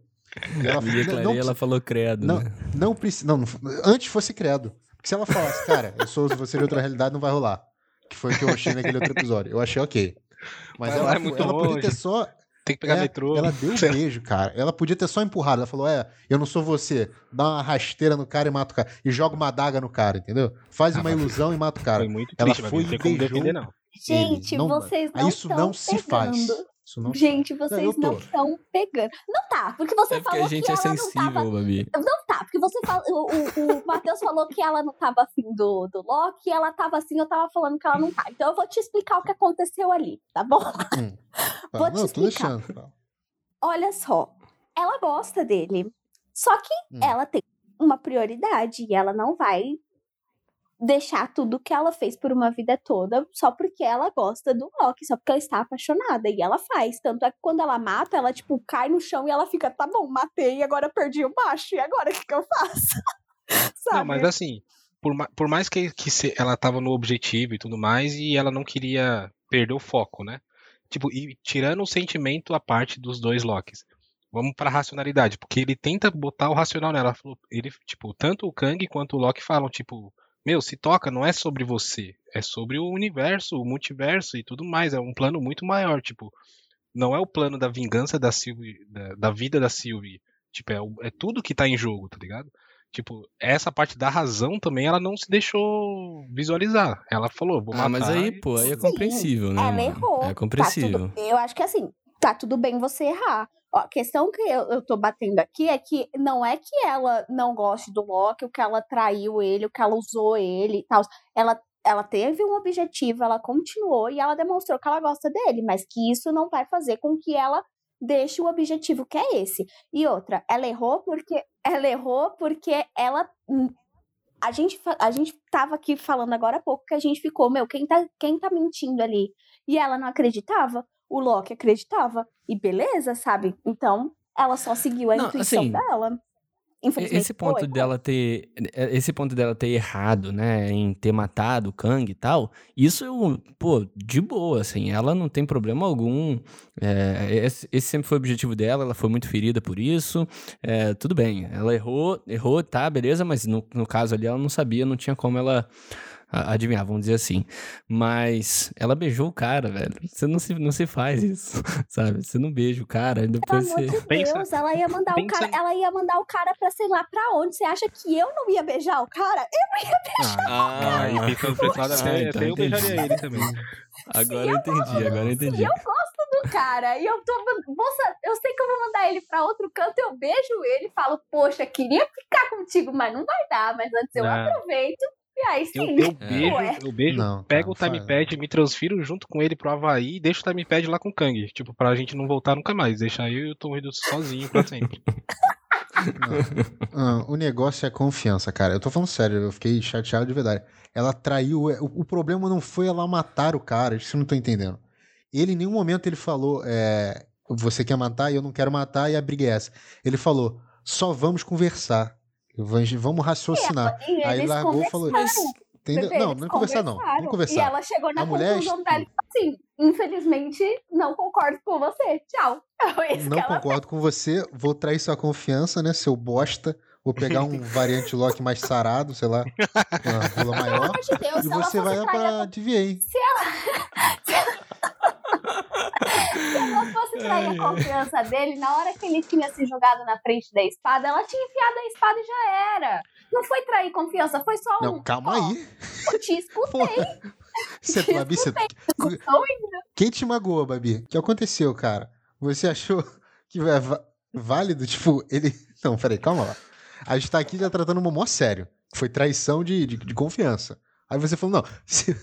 Ela, me declarei, não, não, ela falou credo.
Não,
né?
não precisa. Não, antes fosse credo. Porque se ela falasse, cara, eu sou você de outra realidade, não vai rolar. Que foi o que eu achei naquele outro episódio. Eu achei ok. Mas, ela, é muito ela podia ter só.
Tem que pegar é, metrô.
Ela deu um beijo, cara. Ela podia ter só empurrado. Ela falou: É, eu não sou você. Dá uma rasteira no cara e mata o cara. E joga uma adaga no cara, entendeu? Faz uma ilusão e mata o cara.
Foi muito
triste,
ela foi e beijou. Defender, não.
Gente, não, vocês não
Isso não se faz.
Não... Gente, vocês não estão pegando. Não tá, porque você é porque falou
a gente
que
é sensível,
não tava...
Babi.
Não tá, porque você fala... o, o, o Matheus falou que ela não tava afim do, do Loki, ela tava assim, eu tava falando que ela não tá. Então eu vou te explicar o que aconteceu ali, tá bom? Hum.
Tá, vou não, te explicar. Deixando,
Olha só, ela gosta dele. Só que hum. ela tem uma prioridade e ela não vai deixar tudo que ela fez por uma vida toda só porque ela gosta do Loki, só porque ela está apaixonada. E ela faz. Tanto é que quando ela mata, ela, tipo, cai no chão e ela fica, tá bom, matei agora perdi o macho. E agora o que, que eu faço?
Não, mas assim, por, por mais que, que se, ela tava no objetivo e tudo mais, e ela não queria perder o foco, né? Tipo, e tirando o sentimento a parte dos dois Lokis. vamos pra racionalidade, porque ele tenta botar o racional nela. Ele, tipo, tanto o Kang quanto o Loki falam, tipo, meu, se toca não é sobre você, é sobre o universo, o multiverso e tudo mais, é um plano muito maior, tipo, não é o plano da vingança da Sylvie, da, da vida da Sylvie, tipo, é, é tudo que tá em jogo, tá ligado? Tipo, essa parte da razão também ela não se deixou visualizar. Ela falou, vou matar.
Ah, mas aí, pô, aí é compreensível, Sim, né?
Ela errou.
É compreensível.
Tá tudo, eu acho que assim, tá tudo bem você errar. A questão que eu, eu tô batendo aqui é que não é que ela não goste do Loki, o que ela traiu ele, o que ela usou ele e tal. Ela, ela teve um objetivo, ela continuou e ela demonstrou que ela gosta dele, mas que isso não vai fazer com que ela deixe o objetivo que é esse. E outra, ela errou porque ela errou porque ela hum, a gente a gente tava aqui falando agora há pouco que a gente ficou, meu, quem tá quem tá mentindo ali? E ela não acreditava o Loki acreditava. E beleza, sabe? Então, ela só seguiu a não, intuição assim, dela.
Esse ponto foi, dela ter. Esse ponto dela ter errado, né? Em ter matado o Kang e tal, isso, pô, de boa, assim. Ela não tem problema algum. É, esse, esse, sempre foi o objetivo dela, ela foi muito ferida por isso. É, tudo bem, ela errou, errou, tá, beleza, mas no, no caso ali ela não sabia, não tinha como ela adivinhar, vamos dizer assim. Mas ela beijou o cara, velho. Você não se, não se faz isso, sabe? Você não beija o cara, e depois
Pelo
você.
Amor de Deus, ela ia mandar pensa... o cara, ela ia mandar o cara pra sei lá pra onde. Você acha que eu não ia beijar o cara? Eu não ia beijar
ah, o cara. Ah, e esse lado, até, então, até eu beijaria ele também.
Agora eu entendi, gosto, agora eu entendi.
eu gosto do cara. E eu tô. Moça, eu sei que eu vou mandar ele pra outro canto, eu beijo ele e falo, poxa, queria ficar contigo, mas não vai dar. Mas antes eu não. aproveito e aí sim.
Eu, eu beijo, é. eu beijo, não, pego tá, o timepad, me transfiro junto com ele pro Havaí e deixo o timepad lá com o Kang. Tipo, pra gente não voltar nunca mais. Deixar eu e o Tom Hiddleston sozinho pra sempre.
Ah, o negócio é confiança, cara. Eu tô falando sério, eu fiquei chateado de verdade. Ela traiu. É, o, o problema não foi ela matar o cara, isso eu não tô entendendo. Ele em nenhum momento ele falou: é, Você quer matar e eu não quero matar, e a briga é essa. Ele falou: Só vamos conversar. Vamos raciocinar.
É, Aí largou e falou.
Entendeu? não, não conversar não. Não conversar. E
ela chegou na a conclusão mulher... dela assim, infelizmente, não concordo com você. Tchau.
É não concordo fez. com você, vou trair sua confiança, né, seu bosta. Vou pegar um variante lock mais sarado, sei lá, uma rola maior. De Deus, e você vai pra DVA.
Se ela... Se ela... Se ela fosse trair a confiança dele, na hora que ele tinha se jogado na frente da espada, ela tinha enfiado a espada e já era. Não foi trair confiança, foi só um.
Não, calma aí.
Eu te escutei.
Você, te Babi, você... Quem te magoou, Babi? O que aconteceu, cara? Você achou que é válido? Tipo, ele. Não, peraí, calma lá. A gente tá aqui já tratando uma mó sério. Foi traição de, de, de confiança. Aí você falou, não, se...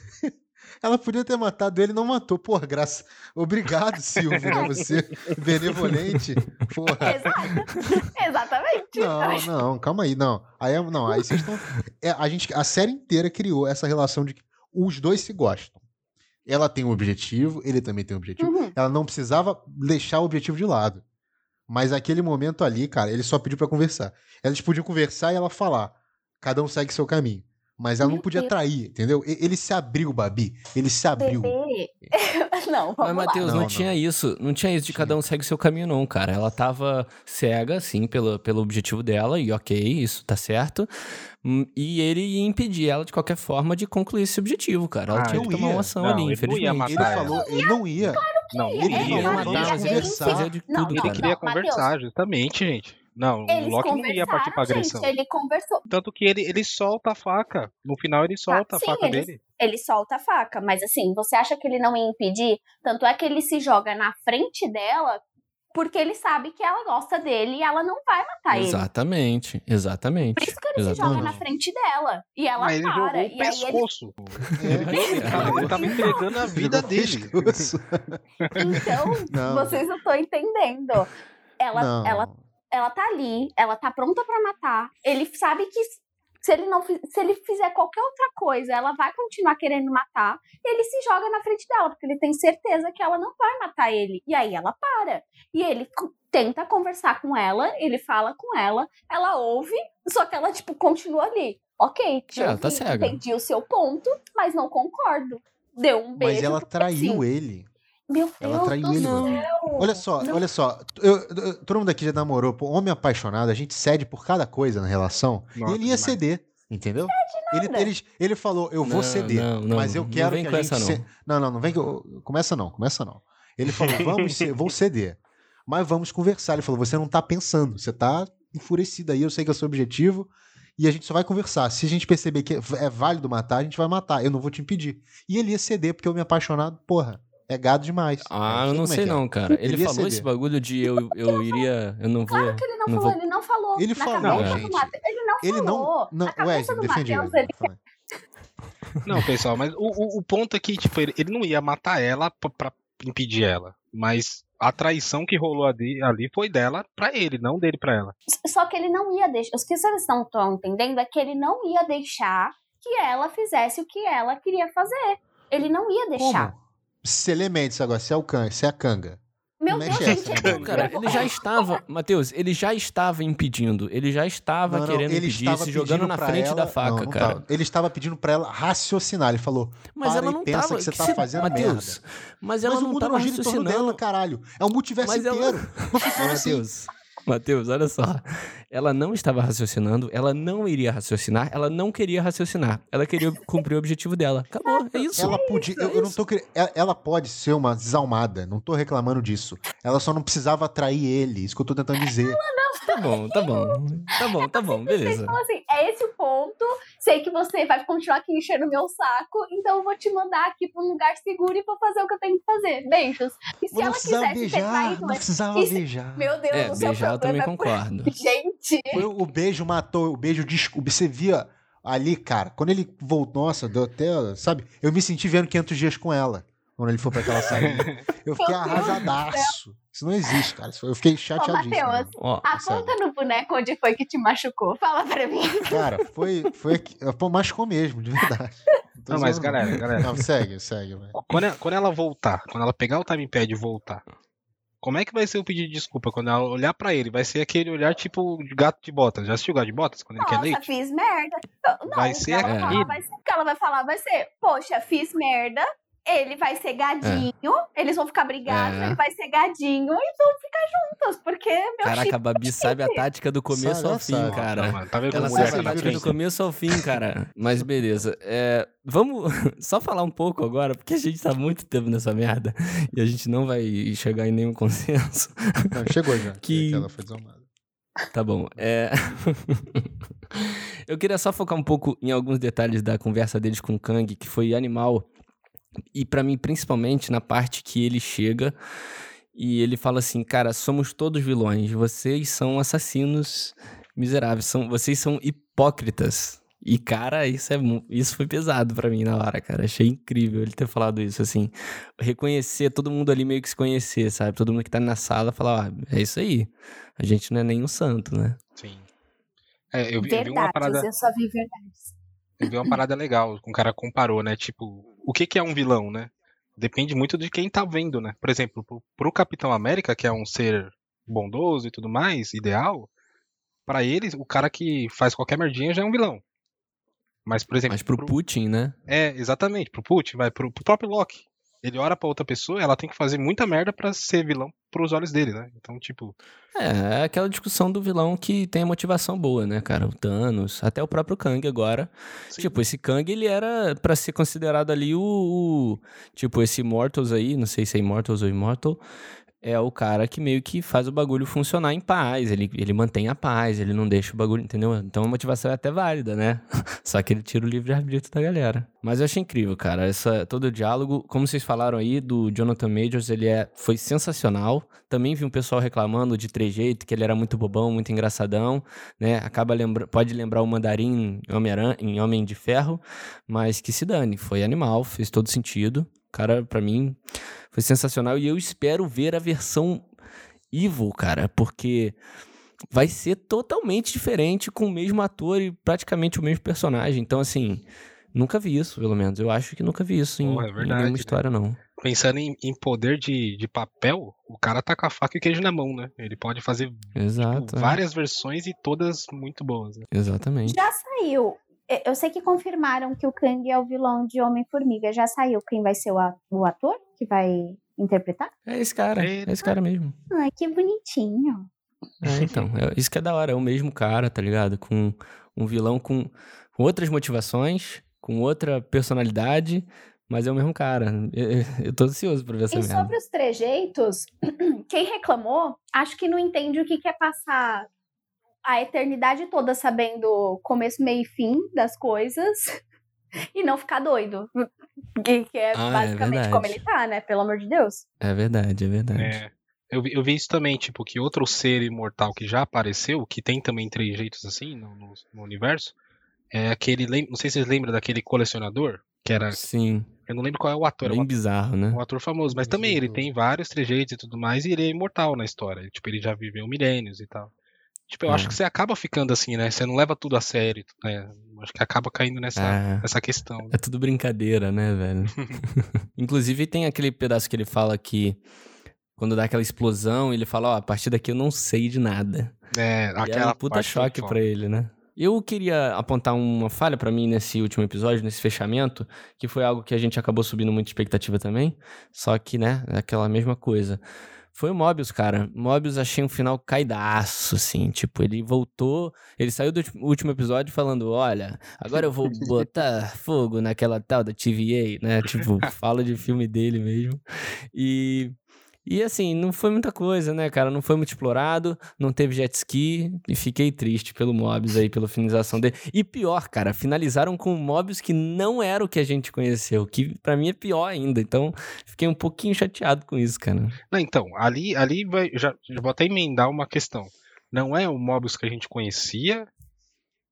Ela podia ter matado ele, não matou. Porra, graça. Obrigado, Silvio, né? Você benevolente. Porra.
Exato. Exatamente.
Não, não, calma aí, não. Aí, não, aí vocês estão. É, a, gente, a série inteira criou essa relação de que os dois se gostam. Ela tem um objetivo, ele também tem um objetivo. Uhum. Ela não precisava deixar o objetivo de lado. Mas aquele momento ali, cara, ele só pediu para conversar. Eles podiam conversar e ela falar. Cada um segue seu caminho. Mas ela não podia trair, entendeu? Ele se abriu, Babi. Ele se abriu.
Não,
Mas, Matheus, não, não, tinha isso. Não tinha isso de cada um segue seu caminho, não, cara. Ela tava cega, sim, pelo, pelo objetivo dela, e ok, isso tá certo. Hum, e ele ia impedir ela, de qualquer forma, de concluir esse objetivo, cara. Ela ah, tinha que tomar ia. uma ação
não,
ali, infelizmente.
Ele falou, ele não ia.
Claro que
não,
ele
ia.
ia
matar,
mas ele fazia de tudo,
Ele queria conversar, justamente, gente. Não, Eles o Loki não ia partir pra agressão.
Gente, ele conversou.
Tanto que ele, ele solta a faca. No final ele solta ah, a sim, faca
ele,
dele.
Ele solta a faca, mas assim, você acha que ele não ia impedir? Tanto é que ele se joga na frente dela porque ele sabe que ela gosta dele e ela não vai matar
ele. Exatamente, exatamente.
Por isso que ele exatamente. se joga na frente dela. E ela
Mas
para.
Ele jogou o pescoço. Ele... É. ele tava entregando a vida dele.
Então, não. vocês não estão entendendo. Ela, não. ela ela tá ali, ela tá pronta para matar. Ele sabe que se ele não se ele fizer qualquer outra coisa, ela vai continuar querendo matar. ele se joga na frente dela, porque ele tem certeza que ela não vai matar ele. E aí ela para. E ele tenta conversar com ela, ele fala com ela, ela ouve, só que ela tipo continua ali. OK,
ela tá cega.
entendi o seu ponto, mas não concordo. Deu um beijo.
Mas ela traiu assim, ele.
Meu Deus ela traiu do ele, céu.
Olha só, olha só. Eu, eu, todo mundo aqui já namorou. Pô, homem apaixonado, a gente cede por cada coisa na relação. Nossa, e ele ia demais. ceder, entendeu? Ele, ele, ele falou, eu vou não, ceder, não, não, mas eu quero que a gente... Essa, não. não, não, não vem... Começa não, começa não. Ele falou, vamos, vou ceder, mas vamos conversar. Ele falou, você não tá pensando, você tá enfurecido aí, eu sei que é o seu objetivo, e a gente só vai conversar. Se a gente perceber que é válido matar, a gente vai matar. Eu não vou te impedir. E ele ia ceder, porque eu me apaixonado, porra, é gado demais.
Ah, eu não sei é, é não, cara. Ele, ele falou ceder. esse bagulho de eu, eu iria. Eu não vou.
Claro que ele não, não falou,
vou...
ele não falou.
Ele falou, não,
gente. Ele não ele falou.
Não, não, ué, defendi ele.
Não, pessoal, mas o, o, o ponto é que, tipo, ele, ele não ia matar ela pra, pra impedir ela. Mas a traição que rolou ali, ali foi dela para ele, não dele para ela.
Só que ele não ia deixar. Os que vocês estão, estão entendendo é que ele não ia deixar que ela fizesse o que ela queria fazer. Ele não ia deixar. Como?
Se elementos agora, se é o can, se é a canga.
Meu Deus, gente,
é cara, ele já estava, Matheus, ele já estava impedindo, ele já estava não, não, querendo ele impedir, se jogando na frente ela, da faca, não, cara. Tava.
Ele estava pedindo para ela raciocinar, ele falou, mas ela não pensa tava, que você tá fazendo Mateus, merda.
Mas ela mas não estava raciocinando.
Dela, caralho. É o multiverso
mas
inteiro. Ela...
Não funciona assim. Mateus, Matheus, olha só. Ela não estava raciocinando, ela não iria raciocinar, ela não queria raciocinar. Ela queria cumprir o objetivo dela. Acabou, é isso.
Ela podia. eu, eu, não tô ela, ela pode ser uma desalmada, não tô reclamando disso. Ela só não precisava atrair ele, isso que eu tô tentando dizer. Ela
não Tá bom, tá bom. Tá bom, tá bom, beleza.
Então, assim, é esse o ponto. Sei que você vai continuar aqui enchendo o meu saco, então eu vou te mandar aqui pra um lugar seguro e vou fazer o que eu tenho que fazer. Beijos. E se
não
ela quisesse
beijar, ter traído... Não precisava
se...
beijar.
Meu Deus,
é,
o seu
beijar eu também
é
concordo.
Gente...
Foi o beijo matou, o beijo desculpa. Você via ali, cara, quando ele voltou, nossa, deu até, sabe? Eu me senti vendo 500 dias com ela, quando ele foi pra aquela saída. Eu fiquei arrasadaço. Isso não existe, cara. Eu fiquei chateadíssimo. Ô,
Matheus, oh, aponta no boneco onde foi que te machucou. Fala pra mim.
Cara, foi. foi pô, machucou mesmo, de verdade.
Não, mas galera, galera.
Não, segue, segue.
Quando, ela, quando ela voltar, quando ela pegar o time pad e voltar, como é que vai ser o pedido de desculpa? Quando ela olhar pra ele, vai ser aquele olhar tipo de gato de botas. Já assistiu gato de botas? Quando
Nossa,
ele quer leite?
fiz merda. Não,
vai ser.
Vai ser, o que ela vai falar vai ser, poxa, fiz merda, ele vai ser gadinho, é. eles vão ficar brigados, é. ele vai ser gadinho e vão ficar juntos, porque meu
Caraca, a Babi sabe a tática do começo sabe, ao fim, sabe. cara. Não, tá Ela sabe a tática do começo ao fim, cara. Mas beleza. É, vamos só falar um pouco agora, porque a gente tá muito tempo nessa merda e a gente não vai chegar em nenhum consenso.
Não, chegou já.
que...
que ela foi desarmada.
Tá bom. É... Eu queria só focar um pouco em alguns detalhes da conversa deles com o Kang, que foi animal. E para mim, principalmente na parte que ele chega e ele fala assim: Cara, somos todos vilões, vocês são assassinos miseráveis, são, vocês são hipócritas. E, cara, isso, é, isso foi pesado para mim na hora, cara. Achei incrível ele ter falado isso, assim. Reconhecer, todo mundo ali meio que se conhecer, sabe? Todo mundo que tá na sala falar, ah, é isso aí. A gente não é nem um santo, né?
Sim. É, eu,
verdades,
eu vi uma parada...
eu só vi verdades.
Eu vi uma parada legal, um cara comparou, né? Tipo, o que, que é um vilão, né? Depende muito de quem tá vendo, né? Por exemplo, pro, pro Capitão América, que é um ser bondoso e tudo mais, ideal, para ele, o cara que faz qualquer merdinha já é um vilão. Mas, por exemplo.
Mas pro, pro Putin, né?
É, exatamente. Pro Putin, vai pro, pro próprio Loki ele ora pra outra pessoa, ela tem que fazer muita merda para ser vilão pros olhos dele, né? Então, tipo.
É, é aquela discussão do vilão que tem a motivação boa, né, cara? O Thanos, até o próprio Kang agora. Sim. Tipo, esse Kang, ele era para ser considerado ali o, o, Tipo, esse Immortals aí, não sei se é Immortals ou Immortal é o cara que meio que faz o bagulho funcionar em paz, ele, ele mantém a paz, ele não deixa o bagulho, entendeu? Então a motivação é até válida, né? Só que ele tira o livre-arbítrio da galera. Mas eu achei incrível, cara, essa, todo o diálogo, como vocês falaram aí, do Jonathan Majors, ele é, foi sensacional. Também vi um pessoal reclamando de trejeito, que ele era muito bobão, muito engraçadão, né? Acaba lembra, pode lembrar o Mandarim em Homem, em Homem de Ferro, mas que se dane, foi animal, fez todo sentido. Cara, para mim, foi sensacional e eu espero ver a versão Evil, cara, porque vai ser totalmente diferente com o mesmo ator e praticamente o mesmo personagem. Então, assim, nunca vi isso, pelo menos. Eu acho que nunca vi isso em, é verdade, em nenhuma né? história, né? não.
Pensando em, em, poder de, de papel, o cara tá com a faca e queijo na mão, né? Ele pode fazer
Exato,
tipo, é. várias versões e todas muito boas. Né?
Exatamente.
Já saiu eu sei que confirmaram que o Kang é o vilão de Homem-Formiga. Já saiu quem vai ser o ator que vai interpretar?
É esse cara, é esse cara mesmo.
Ai, que bonitinho.
É, então, é, isso que é da hora, é o mesmo cara, tá ligado? Com um vilão com, com outras motivações, com outra personalidade, mas é o mesmo cara. Eu, eu tô ansioso pra ver essa
e
merda.
E sobre os trejeitos, quem reclamou, acho que não entende o que quer passar a eternidade toda sabendo começo, meio e fim das coisas e não ficar doido. Que, que é ah, é basicamente é como ele tá, né? Pelo amor de Deus.
É verdade, é verdade. É.
Eu vi, eu vi isso também, tipo, que outro ser imortal que já apareceu, que tem também três jeitos assim no, no, no universo, é aquele. Não sei se vocês lembram daquele colecionador, que era.
Sim.
Eu não lembro qual é o ator.
Bem
é um,
bizarro, né?
Um ator famoso. Mas também ele tem vários trejeitos e tudo mais, e ele é imortal na história. Tipo, ele já viveu milênios e tal. Tipo, eu é. acho que você acaba ficando assim, né? Você não leva tudo a sério, né? Acho que acaba caindo nessa, é. nessa questão. Né?
É tudo brincadeira, né, velho? Inclusive tem aquele pedaço que ele fala que quando dá aquela explosão, ele fala, ó, oh, a partir daqui eu não sei de nada.
É, aquela
e é um puta choque para ele, né? Eu queria apontar uma falha para mim nesse último episódio, nesse fechamento, que foi algo que a gente acabou subindo muita expectativa também, só que, né, é aquela mesma coisa. Foi o Mobius, cara. Mobius achei um final caidaço, assim. Tipo, ele voltou. Ele saiu do último episódio falando: Olha, agora eu vou botar fogo naquela tal da TVA, né? Tipo, fala de filme dele mesmo. E e assim, não foi muita coisa, né, cara? Não foi muito explorado, não teve jet ski e fiquei triste pelo Mobius aí, pela finalização dele. E pior, cara, finalizaram com Mobius que não era o que a gente conheceu, que para mim é pior ainda. Então, fiquei um pouquinho chateado com isso, cara.
Não, então, ali, ali vai, já, já vou até emendar uma questão. Não é o Mobius que a gente conhecia,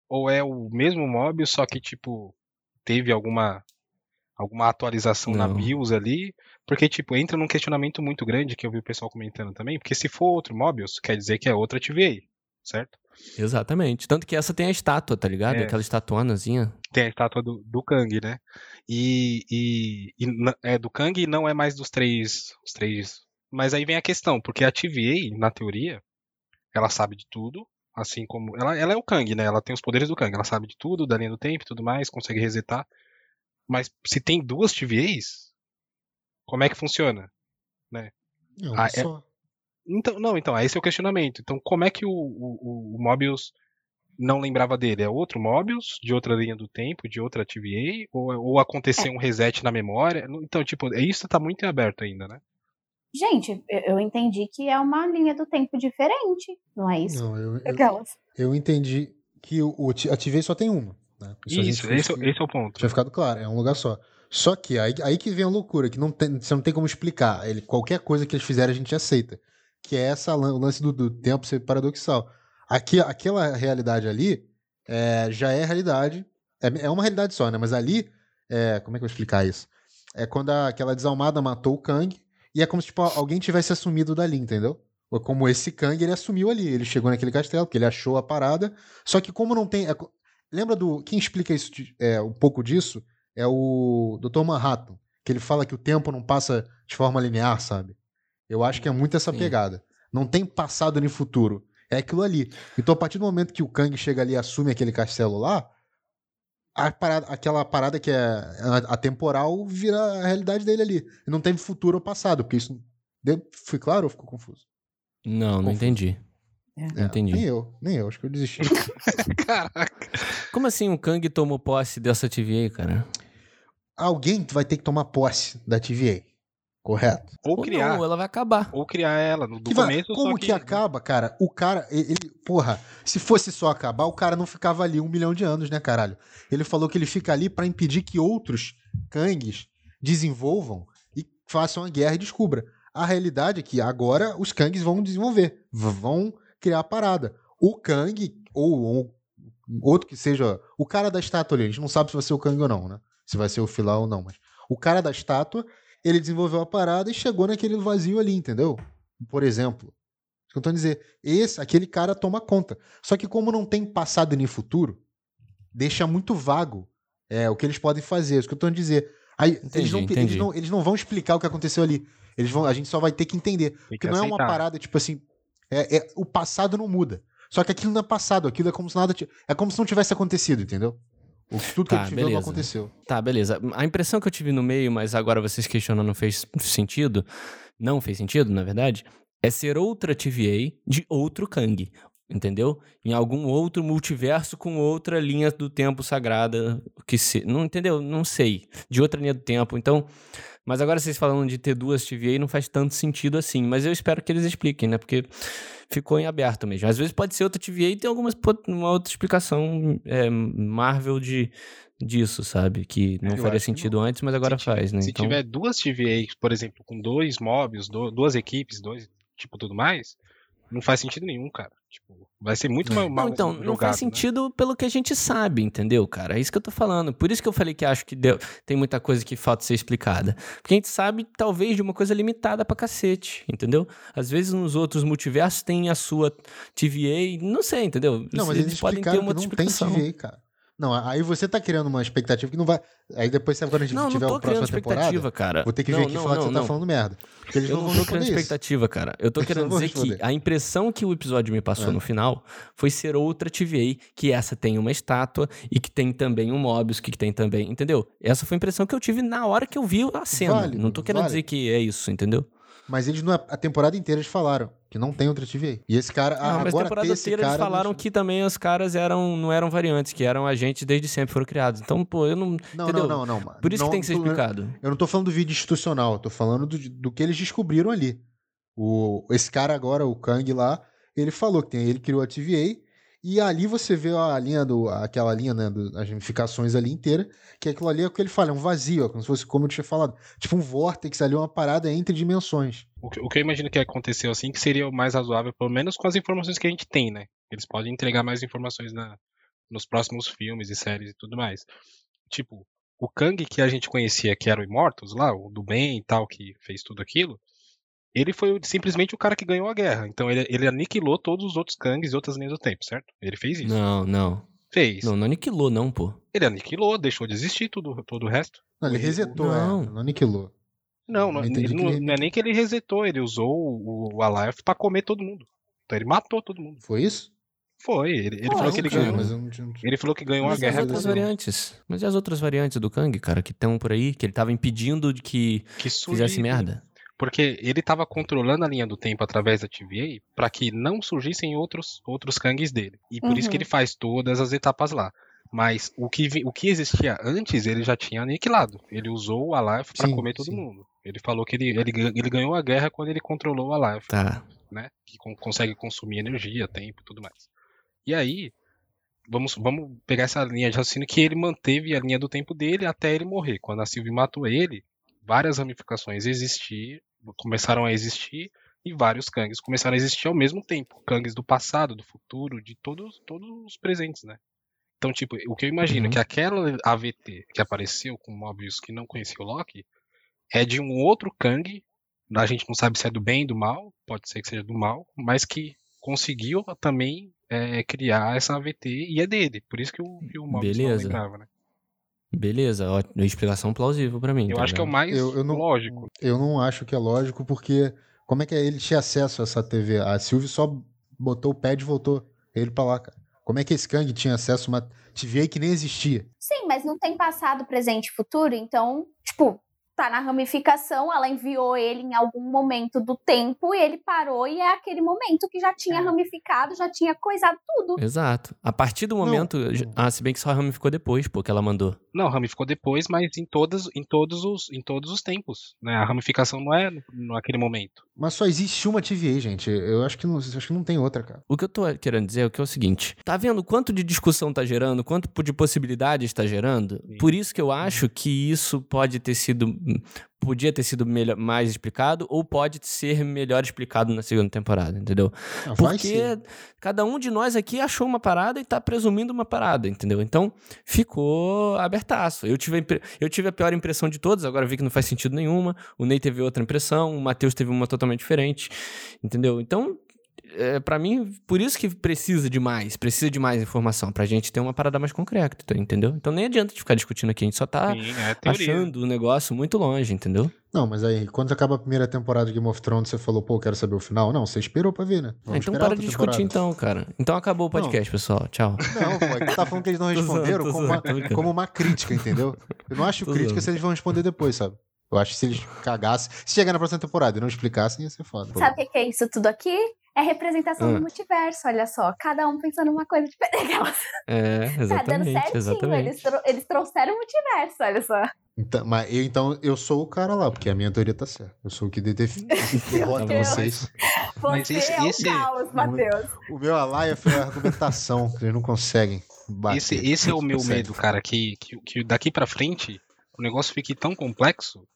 ou é o mesmo Mobius, só que, tipo, teve alguma alguma atualização não. na BIOS ali, porque, tipo, entra num questionamento muito grande que eu vi o pessoal comentando também, porque se for outro Mobius, quer dizer que é outra TVA, certo?
Exatamente. Tanto que essa tem a estátua, tá ligado? É. Aquela estatuanazinha.
Tem a estátua do, do Kang, né? E, e, e, é do Kang e não é mais dos três, os três. Mas aí vem a questão, porque a TVA, na teoria, ela sabe de tudo, assim como. Ela, ela é o Kang, né? Ela tem os poderes do Kang, ela sabe de tudo, da linha do tempo e tudo mais, consegue resetar. Mas se tem duas TVAs, como é que funciona? Né?
Não, ah, é... só.
Então, não, então, esse é o questionamento. Então, como é que o, o, o Mobius não lembrava dele? É outro Mobius, de outra linha do tempo, de outra TVA? Ou, ou aconteceu é. um reset na memória? Então, tipo, isso tá muito em aberto ainda, né?
Gente, eu entendi que é uma linha do tempo diferente, não é isso?
Não, eu, eu, eu entendi que o, a TVA só tem uma. Né?
Isso, isso esse, esse, é o ponto.
Tinha ficado claro, é um lugar só. Só que aí, aí que vem a loucura, que não tem, você não tem como explicar. Ele, qualquer coisa que eles fizerem a gente aceita. Que é essa, o lance do, do tempo ser paradoxal. Aqui, aquela realidade ali é, já é realidade. É, é uma realidade só, né? Mas ali, é, como é que eu vou explicar isso? É quando a, aquela desalmada matou o Kang e é como se tipo, alguém tivesse assumido dali, entendeu? Como esse Kang, ele assumiu ali. Ele chegou naquele castelo, porque ele achou a parada. Só que como não tem... É, lembra do... Quem explica isso, é, um pouco disso é o Dr. Manhattan, que ele fala que o tempo não passa de forma linear, sabe? Eu acho que é muito essa Sim. pegada. Não tem passado nem futuro. É aquilo ali. Então, a partir do momento que o Kang chega ali e assume aquele castelo lá, parada, aquela parada que é atemporal vira a realidade dele ali. E não tem futuro ou passado, porque isso. Fui claro ou ficou confuso?
Não, confuso. não entendi. É, não entendi.
Nem eu, nem eu, acho que eu desisti.
Caraca. Como assim o Kang tomou posse dessa TVA, cara?
Alguém vai ter que tomar posse da TVA. Correto.
Ou, ou criar.
Não, ela vai acabar.
Ou criar ela no do começo.
Vai, como que... que... acaba, cara? O cara, ele, porra, se fosse só acabar, o cara não ficava ali um milhão de anos, né, caralho? Ele falou que ele fica ali para impedir que outros Kangs desenvolvam e façam a guerra e descubra. A realidade é que agora os Kangs vão desenvolver, vão criar a parada. O Kang, ou, ou outro que seja. O cara da estátua ali, a gente não sabe se vai ser o Kang ou não, né? Se vai ser o Filá ou não, mas. O cara da estátua, ele desenvolveu a parada e chegou naquele vazio ali, entendeu? Por exemplo. Isso que eu tô dizer. Esse, aquele cara toma conta. Só que como não tem passado nem futuro, deixa muito vago é, o que eles podem fazer. Isso que eu tô dizer. Aí, entendi, eles, não, eles, não, eles não vão explicar o que aconteceu ali. Eles vão, a gente só vai ter que entender. Tem porque que não aceitar. é uma parada, tipo assim, é, é, o passado não muda. Só que aquilo não é passado, aquilo é como se nada. É como se não tivesse acontecido, entendeu? O, tudo tá, que eu tive não aconteceu.
Tá, beleza. A impressão que eu tive no meio, mas agora vocês questionam não fez sentido, não fez sentido, na verdade, é ser outra TVA de outro Kang entendeu? Em algum outro multiverso com outra linha do tempo sagrada, que se, não entendeu? Não sei, de outra linha do tempo. Então, mas agora vocês falando de ter duas TVA não faz tanto sentido assim, mas eu espero que eles expliquem, né? Porque ficou em aberto mesmo. Às vezes pode ser outra TVA e tem algumas uma outra explicação é, Marvel de disso, sabe? Que não é, faria sentido não. antes, mas agora se faz, né?
Se então... tiver duas TVA, por exemplo, com dois mobs, duas equipes, dois, tipo, tudo mais, não faz sentido nenhum, cara. Tipo, vai ser muito mal, mal
Então, jogado, não faz né? sentido né? pelo que a gente sabe, entendeu, cara? É isso que eu tô falando. Por isso que eu falei que acho que deu, tem muita coisa que falta ser explicada. Porque a gente sabe, talvez, de uma coisa limitada pra cacete, entendeu? Às vezes nos outros multiversos tem a sua TVA, não sei, entendeu?
Não, mas eles, eles podem ter uma outra explicação. Tem TVA, cara. Não, aí você tá criando uma expectativa que não vai. Aí depois, sabe, quando a gente
não,
tiver
não
a próxima
temporada, cara.
vou ter que vir aqui e falar que você tá falando merda.
Porque eles eu não, não tô criando expectativa, cara. Eu tô querendo dizer que a impressão que o episódio me passou é. no final foi ser outra TVA, que essa tem uma estátua e que tem também um Mobius, que tem também. Entendeu? Essa foi a impressão que eu tive na hora que eu vi a cena. Vale, não tô querendo dizer que é isso, entendeu?
Mas eles, a temporada inteira, eles falaram que não tem outra TVA. E esse cara, não, agora mas a temporada inteira
eles falaram que também os caras eram, não eram variantes, que eram agentes desde sempre foram criados. Então, pô, eu não.
Não, entendeu? não, não, não.
Por isso
não,
que tem que ser explicado.
Eu não tô falando do vídeo institucional, eu tô falando do, do que eles descobriram ali. O, esse cara agora, o Kang lá, ele falou que tem, ele criou a TVA e ali você vê a linha do. aquela linha, né? Do, as ramificações ali inteira, que aquilo ali é o que ele fala, é um vazio, ó, como se fosse, como eu tinha falado, tipo um vórtex ali, uma parada entre dimensões.
O que, o que eu imagino que aconteceu assim, que seria o mais razoável, pelo menos com as informações que a gente tem, né? Eles podem entregar mais informações na, nos próximos filmes e séries e tudo mais. Tipo, o Kang que a gente conhecia, que era o Immortus lá, o do bem e tal, que fez tudo aquilo, ele foi simplesmente o cara que ganhou a guerra. Então ele, ele aniquilou todos os outros Kangs e outras linhas do tempo, certo? Ele fez isso.
Não, não.
Fez.
Não, não aniquilou, não, pô.
Ele aniquilou, deixou de existir tudo, todo o resto.
Não, ele resetou, não. É, não aniquilou.
Não, não, ele não, ele... não, é nem que ele resetou, ele usou o, o Alive pra comer todo mundo. Então ele matou todo mundo.
Foi isso?
Foi, ele, ele falou que ele ganhou. Mas não... Ele falou que ganhou mas a guerra.
Mas as outras variantes. Mas e as outras variantes do Kang, cara, que estão por aí, que ele tava impedindo de que, que fizesse merda?
Porque ele estava controlando a linha do tempo através da TVA para que não surgissem outros, outros Kangs dele. E por uhum. isso que uhum. ele faz todas as etapas lá. Mas o que, o que existia antes, ele já tinha aniquilado. Ele usou o Alive para comer todo sim. mundo. Ele falou que ele, ele, ele ganhou a guerra quando ele controlou o Alive.
Tá.
Né? Que consegue consumir energia, tempo e tudo mais. E aí, vamos, vamos pegar essa linha de raciocínio que ele manteve a linha do tempo dele até ele morrer. Quando a Sylvie matou ele, várias ramificações existiam começaram a existir e vários Kangs começaram a existir ao mesmo tempo. Kangs do passado, do futuro, de todos, todos os presentes, né? Então, tipo, o que eu imagino uhum. que aquela AVT que apareceu com Mobius que não conhecia o Loki é de um outro Kang, a gente não sabe se é do bem, do mal, pode ser que seja do mal, mas que conseguiu também é, criar essa AVT e é dele. Por isso que o, que o Mobius Beleza. não lembrava, né?
Beleza, ótima explicação plausível para mim.
Eu tá acho que é o mais eu, eu não, lógico.
Eu não acho que é lógico, porque como é que ele tinha acesso a essa TV? A Silvio só botou o pad e voltou ele pra lá, cara. Como é que esse Kang tinha acesso a uma TV que nem existia?
Sim, mas não tem passado, presente e futuro, então, tipo, tá na ramificação, ela enviou ele em algum momento do tempo e ele parou e é aquele momento que já tinha é. ramificado, já tinha coisado tudo.
Exato. A partir do momento, não. ah, se bem que só ramificou depois, porque ela mandou.
Não, ramificou depois, mas em todas, em todos os, em todos os tempos, né? A ramificação não é naquele momento.
Mas só existe uma TVA, gente. Eu acho que não, acho que não tem outra, cara.
O que eu tô querendo dizer é, que é o seguinte: tá vendo quanto de discussão tá gerando, quanto de possibilidades está gerando? Sim. Por isso que eu acho que isso pode ter sido podia ter sido melhor, mais explicado ou pode ser melhor explicado na segunda temporada, entendeu? Não, Porque cada um de nós aqui achou uma parada e tá presumindo uma parada, entendeu? Então ficou abertaço. Eu tive, a, eu tive a pior impressão de todos, agora vi que não faz sentido nenhuma. O Ney teve outra impressão, o Matheus teve uma totalmente diferente, entendeu? Então é, para mim, por isso que precisa de mais, precisa de mais informação, pra gente ter uma parada mais concreta, entendeu? Então nem adianta de ficar discutindo aqui, a gente só tá Sim, é achando o negócio muito longe, entendeu?
Não, mas aí, quando acaba a primeira temporada de Game of Thrones, você falou, pô, quero saber o final. Não, você esperou pra ver, né?
Vamos então para de discutir então, cara. Então acabou o podcast, não. pessoal. Tchau.
Não, pô, é que tá falando que eles não responderam como, uma, como uma crítica, entendeu? Eu não acho crítica se eles vão responder depois, sabe? Eu acho que se eles cagassem, se chegar na próxima temporada e não explicassem, ia ser foda.
Sabe o que é isso tudo aqui? É representação ah. do multiverso, olha só. Cada um pensando uma coisa diferente.
É, exatamente. Tá dando certinho. Exatamente.
Eles, eles trouxeram o multiverso, olha só.
Então, mas eu, então eu sou o cara lá, porque a minha teoria tá certa. Eu sou o que define vocês.
Você mas esse, é esse... o caos, Matheus.
O, o meu alaia foi a argumentação, que eles não conseguem bater.
Esse, esse é o meu medo, cara, que, que, que daqui pra frente o negócio fique tão complexo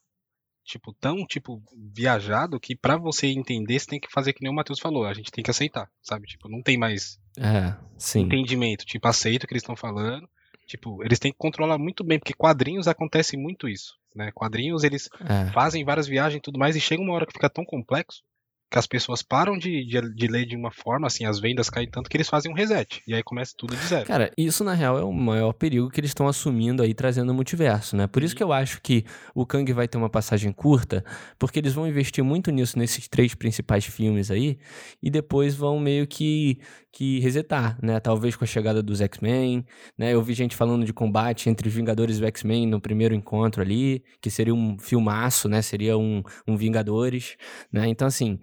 tipo, tão, tipo, viajado que para você entender, você tem que fazer que nem o Matheus falou, a gente tem que aceitar, sabe? Tipo, não tem mais
é,
entendimento. Tipo, aceita o que eles estão falando. Tipo, eles têm que controlar muito bem, porque quadrinhos acontece muito isso, né? Quadrinhos, eles é. fazem várias viagens e tudo mais, e chega uma hora que fica tão complexo que as pessoas param de, de, de, ler de uma forma, assim, as vendas caem tanto que eles fazem um reset. E aí começa tudo de zero.
Cara, isso na real é o maior perigo que eles estão assumindo aí, trazendo o multiverso, né? Por isso que eu acho que o Kang vai ter uma passagem curta, porque eles vão investir muito nisso nesses três principais filmes aí, e depois vão meio que, que resetar, né? Talvez com a chegada dos X-Men, né? Eu vi gente falando de combate entre os Vingadores e o X-Men no primeiro encontro ali, que seria um filmaço, né? Seria um, um Vingadores, né? Então, assim.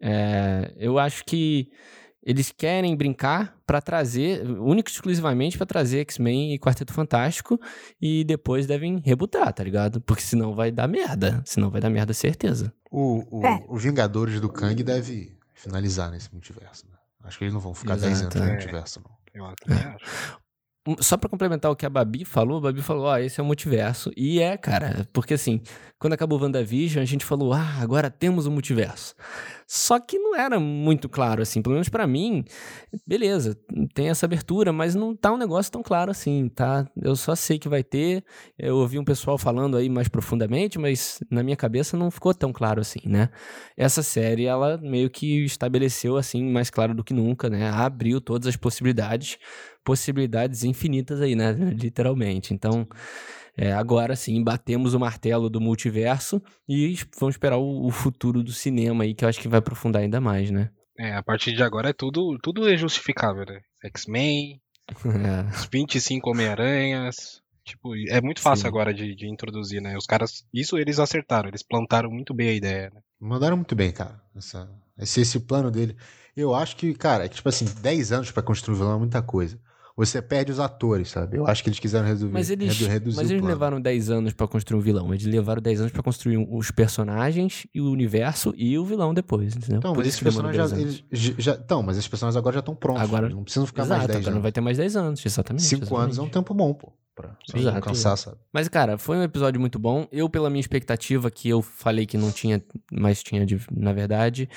É, eu acho que eles querem brincar para trazer, único e exclusivamente para trazer X-Men e Quarteto Fantástico e depois devem rebutar, tá ligado? Porque senão vai dar merda. Senão vai dar merda, certeza.
O, o, é. o Vingadores do Kang deve finalizar nesse multiverso, né? Acho que eles não vão ficar 10 anos no é. multiverso, não. Eu
é. acho. Só para complementar o que a Babi falou, a Babi falou, ó, oh, esse é o multiverso. E é, cara, porque assim, quando acabou o WandaVision, a gente falou, ah, agora temos o multiverso. Só que não era muito claro, assim, pelo menos para mim, beleza, tem essa abertura, mas não tá um negócio tão claro assim, tá? Eu só sei que vai ter, eu ouvi um pessoal falando aí mais profundamente, mas na minha cabeça não ficou tão claro assim, né? Essa série, ela meio que estabeleceu, assim, mais claro do que nunca, né? Abriu todas as possibilidades possibilidades infinitas aí, né? Literalmente. Então, é, agora sim, batemos o martelo do multiverso e vamos esperar o, o, futuro do cinema aí, que eu acho que vai aprofundar ainda mais, né?
É, a partir de agora é tudo, tudo é justificável, né? X-Men, é. os 25 Homem-Aranhas. Tipo, é muito fácil sim. agora de, de, introduzir, né? Os caras. Isso eles acertaram, eles plantaram muito bem a ideia, né?
Mandaram muito bem, cara. Essa, esse, esse plano dele. Eu acho que, cara, é que, tipo assim, 10 anos para construir um vilão é muita coisa você perde os atores, sabe? Eu acho que eles quiseram resolver,
mas eles,
reduzir
Mas eles levaram 10 anos para construir um vilão. Eles levaram 10 anos para construir os personagens e o universo e o vilão depois, entendeu?
Então, Por mas esses personagens já, eles, já, Então, mas esses personagens agora já estão prontos. Agora, não precisam ficar
exato,
mais 10
anos. não vai ter mais 10 anos, exatamente.
5 anos é um tempo bom, pô pra Exato, alcançar, sabe?
Mas, cara, foi um episódio muito bom. Eu, pela minha expectativa, que eu falei que não tinha, mas tinha de, na verdade,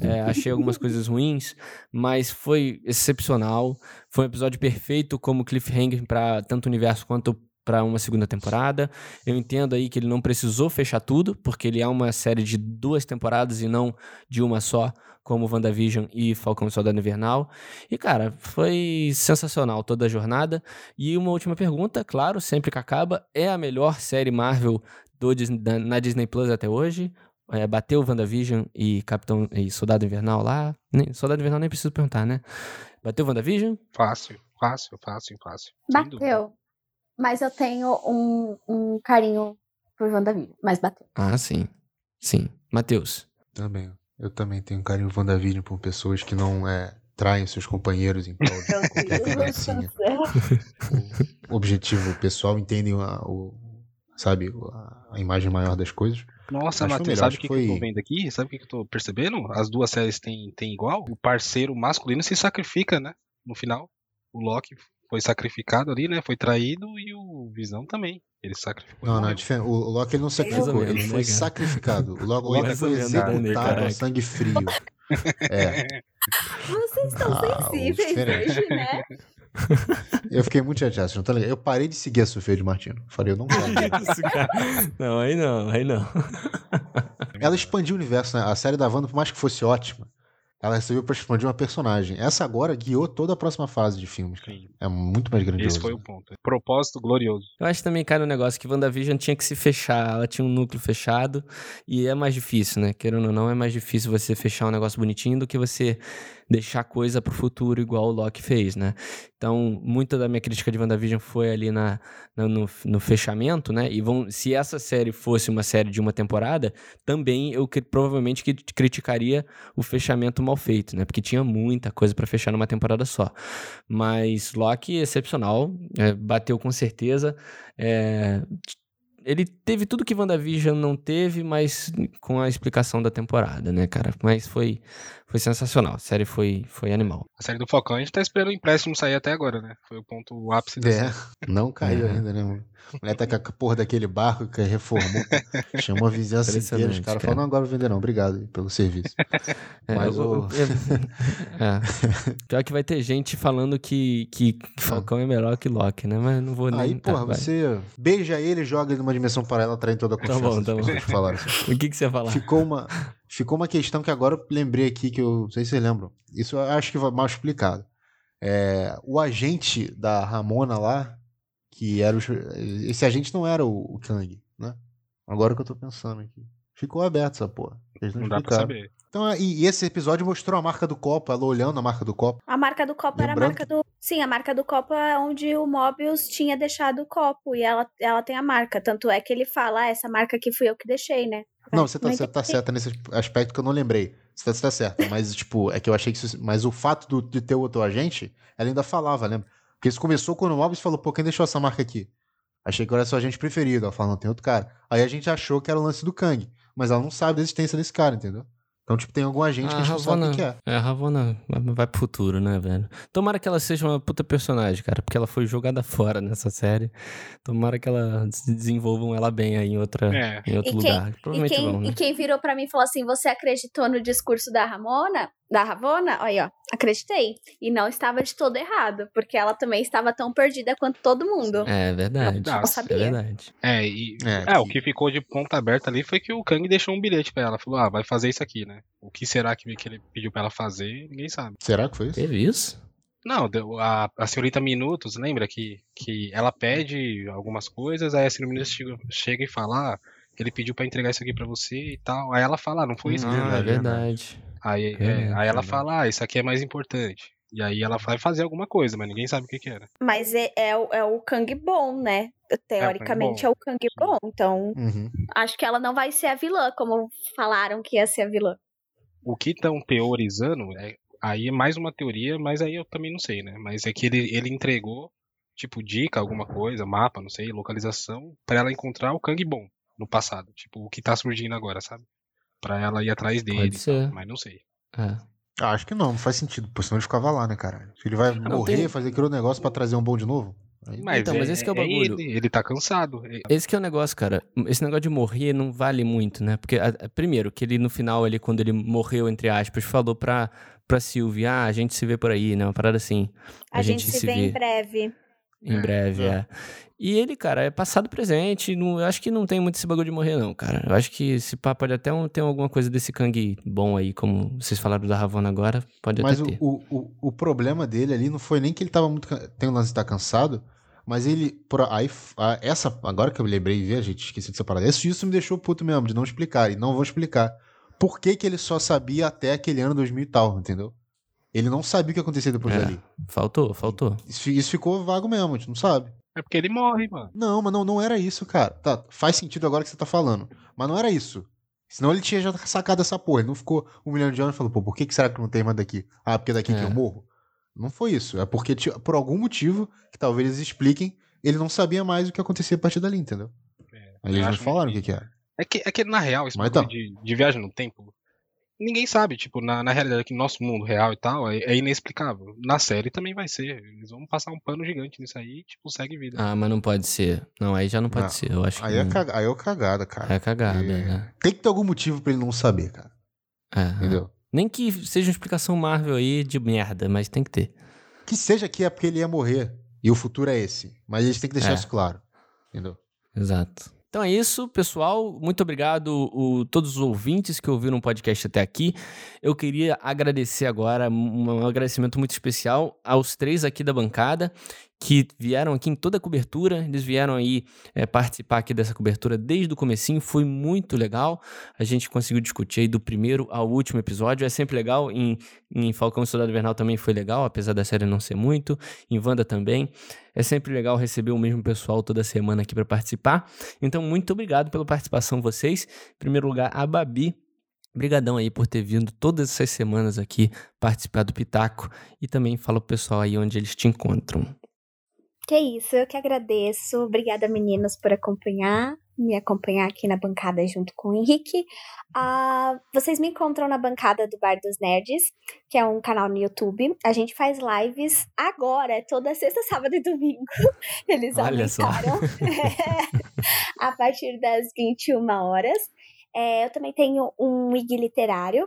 é, achei algumas coisas ruins, mas foi excepcional. Foi um episódio perfeito como cliffhanger para tanto o universo quanto para uma segunda temporada. Eu entendo aí que ele não precisou fechar tudo, porque ele é uma série de duas temporadas e não de uma só, como WandaVision e Falcão e Soldado Invernal. E, cara, foi sensacional toda a jornada. E uma última pergunta, claro, sempre que acaba, é a melhor série Marvel do, na Disney Plus até hoje? É, bateu WandaVision e Capitão e Soldado Invernal lá? Nem, Soldado Invernal nem preciso perguntar, né? Bateu WandaVision?
Fácil, fácil, fácil, fácil.
Bateu. Mas eu tenho um, um carinho por WandaVision, mas bateu.
Ah, sim. Sim. Matheus.
Também. Eu também tenho um carinho WandaVision por pessoas que não é, traem seus companheiros em prol de qualquer o objetivo pessoal, entendem a, o, sabe, a, a, imagem maior das coisas.
Nossa, Matheus, sabe o que, foi... que eu tô vendo aqui? Sabe o que, que eu tô percebendo? As duas séries têm, têm igual. O parceiro masculino se sacrifica, né? No final. O Loki foi sacrificado ali, né? Foi traído e o Visão também. Ele sacrificou.
Não, não, é diferente. O Loki ele não sacrificou, ele foi né, sacrificado. O Loki, o Loki foi executado a sangue frio. É.
Vocês estão ah, sensíveis hoje, né?
Eu fiquei muito chateado, não tá ligado? Eu parei de seguir a Sofia de Martino. Falei, eu não quero.
não, aí não, aí não.
Ela expandiu o universo, né? A série da Wanda, por mais que fosse ótima, ela serviu para expandir uma personagem. Essa agora guiou toda a próxima fase de filmes. É muito mais grandioso.
Esse foi o ponto. Propósito glorioso.
Eu acho também, cara, o um negócio que WandaVision tinha que se fechar. Ela tinha um núcleo fechado e é mais difícil, né? Querendo ou não, é mais difícil você fechar um negócio bonitinho do que você deixar coisa pro futuro igual o Loki fez, né? Então, muita da minha crítica de WandaVision foi ali na, na no, no, fechamento, né? E vão, se essa série fosse uma série de uma temporada, também eu que, provavelmente que criticaria o fechamento mal feito, né? Porque tinha muita coisa para fechar numa temporada só. Mas Loki, excepcional, é, bateu com certeza. É, ele teve tudo que WandaVision não teve, mas com a explicação da temporada, né, cara? Mas foi, foi sensacional. A série foi, foi animal.
A série do Falcão, a gente tá esperando o empréstimo sair até agora, né? Foi o ponto o ápice
É, não caiu é. ainda, né, mano? Mulher tá com a porra daquele barco que reformou. chamou a vizinhança inteira. Os caras falaram, não, agora vender não. Obrigado pelo serviço.
É, Mas o... é. Pior que vai ter gente falando que, que Falcão é melhor que Loki, né? Mas não vou nem...
Aí, porra, tá, você beija ele e joga ele numa dimensão paralela, trai toda a confiança. Tá bom, tá bom.
Assim. O que, que você ia falar?
Ficou uma, ficou uma questão que agora eu lembrei aqui, que eu não sei se vocês lembram. Isso eu acho que vai mal explicado. É, o agente da Ramona lá, que era o, esse agente não era o, o Kang, né? Agora que eu tô pensando aqui. Ficou aberto essa porra.
Eles não, não dá pra saber.
Então, e, e, esse episódio mostrou a marca do copo, ela olhando a marca do copo.
A marca do copo Lembrando... era a marca do. Sim, a marca do copo é onde o Mobius tinha deixado o copo. E ela, ela tem a marca. Tanto é que ele fala, ah, essa marca aqui fui eu que deixei, né?
Não, você tá, você tá certa nesse aspecto que eu não lembrei. Você tá, você tá certa. Mas, tipo, é que eu achei que isso. Mas o fato do, de ter o outro agente, ela ainda falava, lembra? Porque isso começou quando o Mobius falou, pô, quem deixou essa marca aqui? Achei que era só a gente preferido. Ela falou, não, tem outro cara. Aí a gente achou que era o lance do Kang. Mas ela não sabe da existência desse cara, entendeu? Então, tipo, tem algum agente que a gente Ravonna, não sabe o que é.
É, a Ravonna vai pro futuro, né, velho? Tomara que ela seja uma puta personagem, cara, porque ela foi jogada fora nessa série. Tomara que ela desenvolvam ela bem aí em, outra, é. em outro e lugar. Quem, Provavelmente
e quem,
vão, né?
E quem virou pra mim e falou assim: você acreditou no discurso da Ramona? Da Ravona, olha, ó, acreditei. E não estava de todo errado, porque ela também estava tão perdida quanto todo mundo.
É verdade. Eu não sabia. É verdade.
É, e é, é, o que ficou de ponta aberta ali foi que o Kang deixou um bilhete para ela. Falou, ah, vai fazer isso aqui, né? O que será que, que ele pediu para ela fazer? Ninguém sabe.
Será que foi isso?
Teve isso?
Não, a, a senhorita Minutos, lembra que, que ela pede algumas coisas, aí a senhorita Minutos chega, chega e fala, ah, ele pediu para entregar isso aqui para você e tal. Aí ela fala, ah, não foi isso.
Ah, é verdade.
Aí, é, aí ela fala, ah, isso aqui é mais importante. E aí ela vai fazer alguma coisa, mas ninguém sabe o que, que era.
Mas é, é, o, é o Kang bom, né? Teoricamente é o Kang bom. É o Kang bom. Então, uhum. acho que ela não vai ser a vilã, como falaram que ia ser a vilã.
O que estão teorizando, é, aí é mais uma teoria, mas aí eu também não sei, né? Mas é que ele, ele entregou, tipo, dica, alguma coisa, mapa, não sei, localização, para ela encontrar o Kang bom no passado. Tipo, o que tá surgindo agora, sabe? Pra ela ir atrás dele. Pode ser. Mas não sei.
É.
Ah, acho que não, não faz sentido, porque senão ele ficava lá, né, cara? Se ele vai ah, morrer, tem... fazer aquele negócio para trazer um bom de novo.
Mas, então, é, mas esse que é o é bagulho. Ele, ele tá cansado.
Esse que é o negócio, cara. Esse negócio de morrer não vale muito, né? Porque, primeiro, que ele no final, ele, quando ele morreu, entre aspas, falou pra, pra Sylvie, ah, a gente se vê por aí, né? Uma parada assim.
A, a gente, gente, se vê, vê em breve.
Em breve, é. é. E ele, cara, é passado presente. Não, eu acho que não tem muito esse bagulho de morrer, não, cara. Eu acho que esse papo pode até um, ter alguma coisa desse Kang bom aí, como vocês falaram da Ravonna agora. Pode
mas
até ter.
O, o, o problema dele ali não foi nem que ele tava muito. Tem o lance de estar cansado. Mas ele. Por, aí, essa, agora que eu lembrei e vi, a gente esqueci dessa parada. Isso, isso me deixou puto mesmo, de não explicar. E não vou explicar. Por que, que ele só sabia até aquele ano 2000 e tal, entendeu? Ele não sabia o que acontecia depois é, dali.
Faltou, faltou.
Isso, isso, ficou vago mesmo, a gente não sabe.
É porque ele morre, mano.
Não, mas não, não era isso, cara. Tá, faz sentido agora que você tá falando. Mas não era isso. Senão ele tinha já sacado essa porra. Ele não ficou um milhão de anos e falou, pô, por que, que será que não tem mais daqui? Ah, porque é daqui é. que eu morro? Não foi isso. É porque, por algum motivo, que talvez eles expliquem, ele não sabia mais o que acontecia a partir dali, entendeu? É, Aí eles não falaram que... o que, que era.
É que, é que, na real, esse tá. de, de viagem no tempo, ninguém sabe, tipo, na, na realidade aqui no nosso mundo real e tal, é, é, inexplicável. Na série também vai ser. Eles vão passar um pano gigante nisso aí e, tipo, segue vida.
Ah, mas não pode ser. Não, aí já não pode não, ser. Eu acho
aí,
que
é caga, aí é cagada, cara.
É cagada, né?
Tem que ter algum motivo pra ele não saber, cara.
É, Entendeu? Nem que seja uma explicação Marvel aí de merda, mas tem que ter.
Que seja que é porque ele ia morrer. E o futuro é esse. Mas eles têm que deixar é. isso claro. Entendeu?
Exato. Então é isso, pessoal. Muito obrigado a todos os ouvintes que ouviram o podcast até aqui. Eu queria agradecer agora, um agradecimento muito especial aos três aqui da bancada que vieram aqui em toda a cobertura, eles vieram aí é, participar aqui dessa cobertura desde o comecinho, foi muito legal, a gente conseguiu discutir aí do primeiro ao último episódio, é sempre legal, em, em Falcão e Soldado Invernal também foi legal, apesar da série não ser muito, em Wanda também, é sempre legal receber o mesmo pessoal toda semana aqui para participar, então muito obrigado pela participação vocês, em primeiro lugar a Babi, Obrigadão aí por ter vindo todas essas semanas aqui participar do Pitaco e também fala pro pessoal aí onde eles te encontram.
Que isso, eu que agradeço. Obrigada, meninos, por acompanhar, me acompanhar aqui na bancada junto com o Henrique. Uh, vocês me encontram na bancada do Bar dos Nerds, que é um canal no YouTube. A gente faz lives agora, toda sexta, sábado e domingo. Eles Olha aumentaram. a partir das 21 horas. É, eu também tenho um IG literário,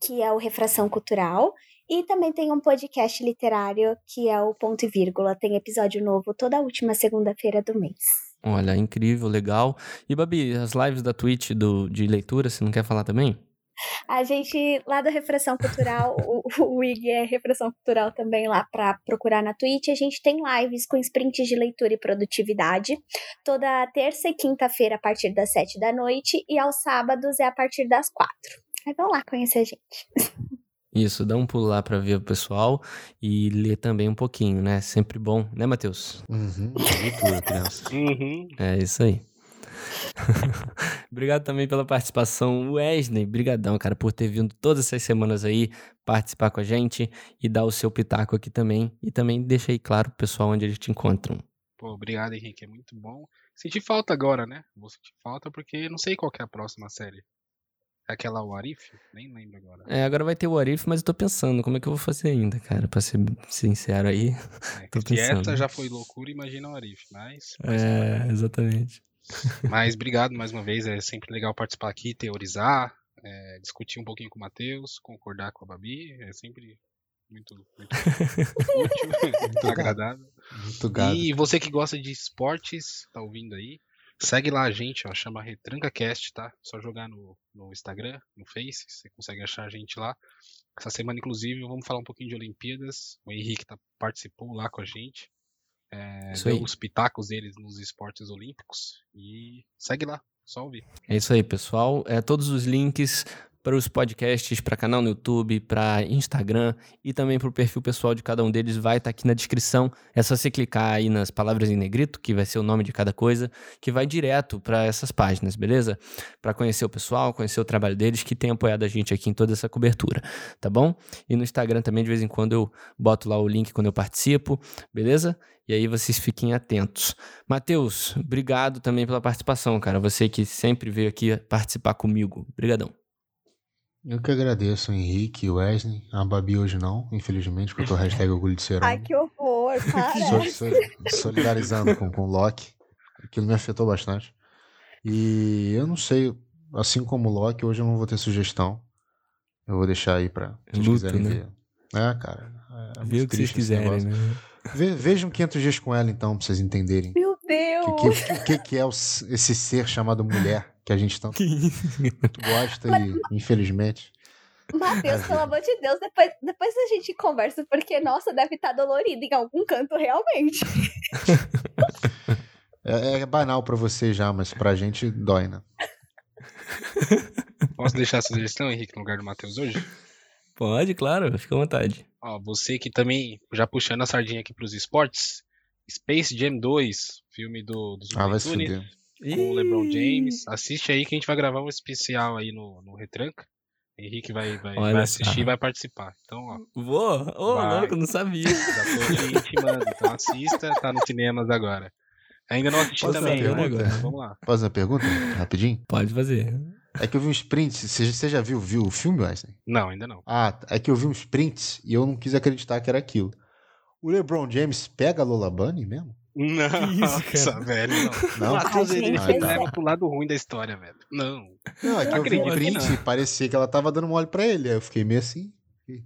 que é o Refração Cultural. E também tem um podcast literário que é o Ponto e Vírgula. Tem episódio novo toda última segunda-feira do mês.
Olha, incrível, legal. E Babi, as lives da Twitch do, de leitura, você não quer falar também?
A gente, lá da Refração Cultural, o, o IG é Refração Cultural também lá para procurar na Twitch. A gente tem lives com sprints de leitura e produtividade, toda terça e quinta-feira a partir das sete da noite, e aos sábados é a partir das quatro. Aí vão lá conhecer a gente.
Isso, dá um pulo lá para ver o pessoal e ler também um pouquinho, né? Sempre bom, né, Matheus?
Uhum, tudo, criança.
uhum. É isso aí. Obrigado também pela participação, Wesley. Brigadão, cara, por ter vindo todas essas semanas aí participar com a gente e dar o seu pitaco aqui também. E também deixa aí claro pro pessoal onde eles te encontram.
Pô, obrigado, Henrique. É muito bom. Senti falta agora, né? Vou sentir falta porque não sei qual é a próxima série. Aquela Warif? Nem lembro agora.
É, agora vai ter o Warif, mas eu tô pensando como é que eu vou fazer ainda, cara. Pra ser sincero aí.
É, tô pensando. essa já foi loucura, imagina o Warif, mas.
É, exatamente.
Mas obrigado mais uma vez, é sempre legal participar aqui, teorizar, é, discutir um pouquinho com o Matheus, concordar com a Babi, é sempre muito, muito útil, muito agradável. Muito. E você que gosta de esportes, tá ouvindo aí, Segue lá a gente, ó, chama RetrancaCast, tá? Só jogar no, no Instagram, no Face, você consegue achar a gente lá. Essa semana, inclusive, vamos falar um pouquinho de Olimpíadas. O Henrique tá, participou lá com a gente. É, deu os pitacos deles nos esportes olímpicos. E segue lá, só ouvir.
É isso aí, pessoal. É, todos os links para os podcasts, para canal no YouTube, para Instagram e também para o perfil pessoal de cada um deles vai estar tá aqui na descrição. É só você clicar aí nas palavras em negrito, que vai ser o nome de cada coisa, que vai direto para essas páginas, beleza? Para conhecer o pessoal, conhecer o trabalho deles, que tem apoiado a gente aqui em toda essa cobertura, tá bom? E no Instagram também, de vez em quando, eu boto lá o link quando eu participo, beleza? E aí vocês fiquem atentos. Matheus, obrigado também pela participação, cara. Você que sempre veio aqui participar comigo. Obrigadão.
Eu que agradeço, Henrique, Wesley. A Babi hoje não, infelizmente, porque eu tô hashtag orgulho de ser
Ai, que horror, para.
solidarizando com, com o Loki. Aquilo me afetou bastante. E eu não sei, assim como o Loki, hoje eu não vou ter sugestão. Eu vou deixar aí pra
se quiserem né? ver.
É, cara.
É Vê o que vocês quiserem, né?
Ve, vejam 500 dias com ela, então, pra vocês entenderem.
Meu Deus!
O que, que, que, que, é o, esse ser chamado mulher que a gente tanto, gosta e, infelizmente.
Matheus, pelo amor de Deus, depois, depois a gente conversa, porque, nossa, deve estar tá dolorido em algum canto realmente.
é, é banal pra você já, mas pra gente dói, né?
Posso deixar a sugestão, Henrique, no lugar do Matheus hoje?
Pode, claro, fica à vontade.
Ó, você que também, já puxando a sardinha aqui pros esportes, Space Jam 2, filme do, dos
ah, vai
com o LeBron James. Assiste aí que a gente vai gravar um especial aí no, no Retranca. Henrique vai, vai, vai assistir e vai participar. Então, ó.
Vou? Ô, oh, louco, não sabia.
Já tô intimando. Então assista, tá nos cinemas agora. Ainda não assisti Posso também, né? Agora. Vamos lá.
Posso fazer uma pergunta? Rapidinho?
Pode fazer.
É que eu vi uns prints. Você já viu, viu o filme, Wesley?
Não, ainda não.
Ah, é que eu vi uns prints e eu não quis acreditar que era aquilo. O LeBron James pega a Lola Bunny mesmo?
Nossa, velho. Não, não ele leva pro lado ruim da história, velho. Não.
Não, é que eu vi print e parecia que ela tava dando mole pra ele. Aí eu fiquei meio assim.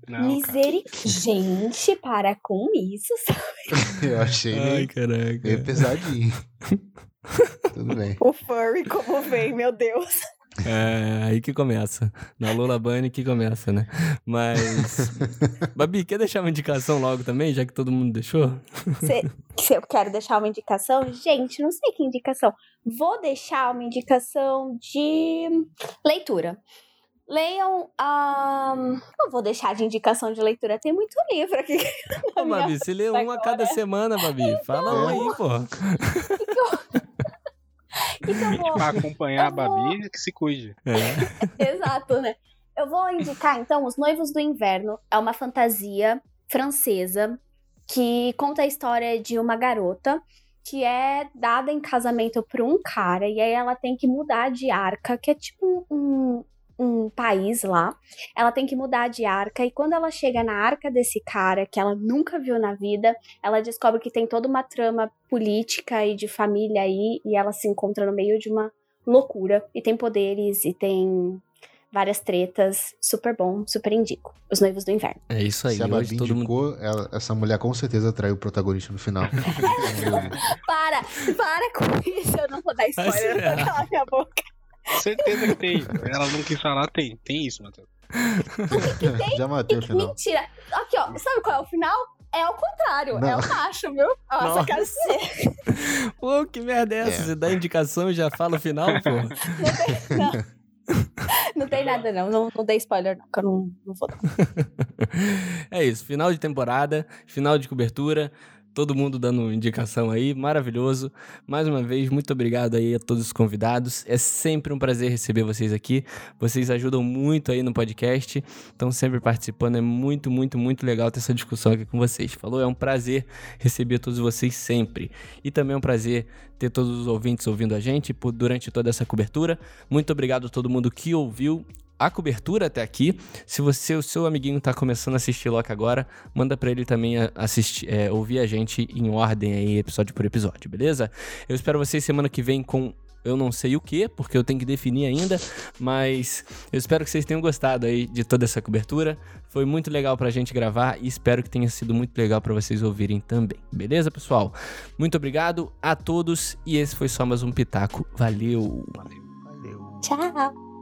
Misericórdia. Gente, para com isso,
sabe? eu achei
Ai,
meio, meio pesadinho. Tudo bem.
O furry como vem, meu Deus.
É, aí que começa. Na Lula Bunny que começa, né? Mas. Babi, quer deixar uma indicação logo também, já que todo mundo deixou?
Se, se eu quero deixar uma indicação, gente, não sei que indicação. Vou deixar uma indicação de leitura. Leiam. Um... Não vou deixar de indicação de leitura, tem muito livro aqui.
Ô, Babi, você lê um a cada semana, Babi. Fala um aí, pô.
Eu vou...
Pra acompanhar eu a Babi, vou... que se cuide.
É. Exato, né? Eu vou indicar, então, Os Noivos do Inverno. É uma fantasia francesa que conta a história de uma garota que é dada em casamento por um cara e aí ela tem que mudar de arca, que é tipo um, um país lá, ela tem que mudar de arca, e quando ela chega na arca desse cara, que ela nunca viu na vida, ela descobre que tem toda uma trama política e de família aí, e ela se encontra no meio de uma loucura, e tem poderes, e tem várias tretas, super bom, super indico. Os Noivos do Inverno.
É isso aí.
Se a Babi todo indicou, mundo... ela, essa mulher com certeza traiu o protagonista no final.
para, para com isso, eu não vou dar spoiler, eu vou calar minha boca.
Certeza que tem. Ela não quis falar, tem. Tem isso, Matheus.
O que, que tem?
Já matei o final.
Mentira. Aqui, ó. Sabe qual é o final? É o contrário. Não. É o macho, viu? Nossa, Nossa. quero ser.
Pô, que merda é essa? É. Você dá indicação e já fala o final, pô? Não
tem, não. não tem nada, não. Não, não dei spoiler, não, que eu não, não vou dar.
É isso. Final de temporada, final de cobertura todo mundo dando indicação aí, maravilhoso. Mais uma vez, muito obrigado aí a todos os convidados. É sempre um prazer receber vocês aqui. Vocês ajudam muito aí no podcast, estão sempre participando. É muito, muito, muito legal ter essa discussão aqui com vocês. Falou? É um prazer receber todos vocês sempre. E também é um prazer ter todos os ouvintes ouvindo a gente por, durante toda essa cobertura. Muito obrigado a todo mundo que ouviu a cobertura até aqui. Se você, o seu amiguinho tá começando a assistir Loki agora, manda para ele também assistir, é, ouvir a gente em ordem aí, episódio por episódio, beleza? Eu espero vocês semana que vem com eu não sei o que, porque eu tenho que definir ainda, mas eu espero que vocês tenham gostado aí de toda essa cobertura. Foi muito legal pra gente gravar e espero que tenha sido muito legal para vocês ouvirem também. Beleza, pessoal? Muito obrigado a todos e esse foi só mais um pitaco. Valeu.
Valeu.
Valeu. Tchau.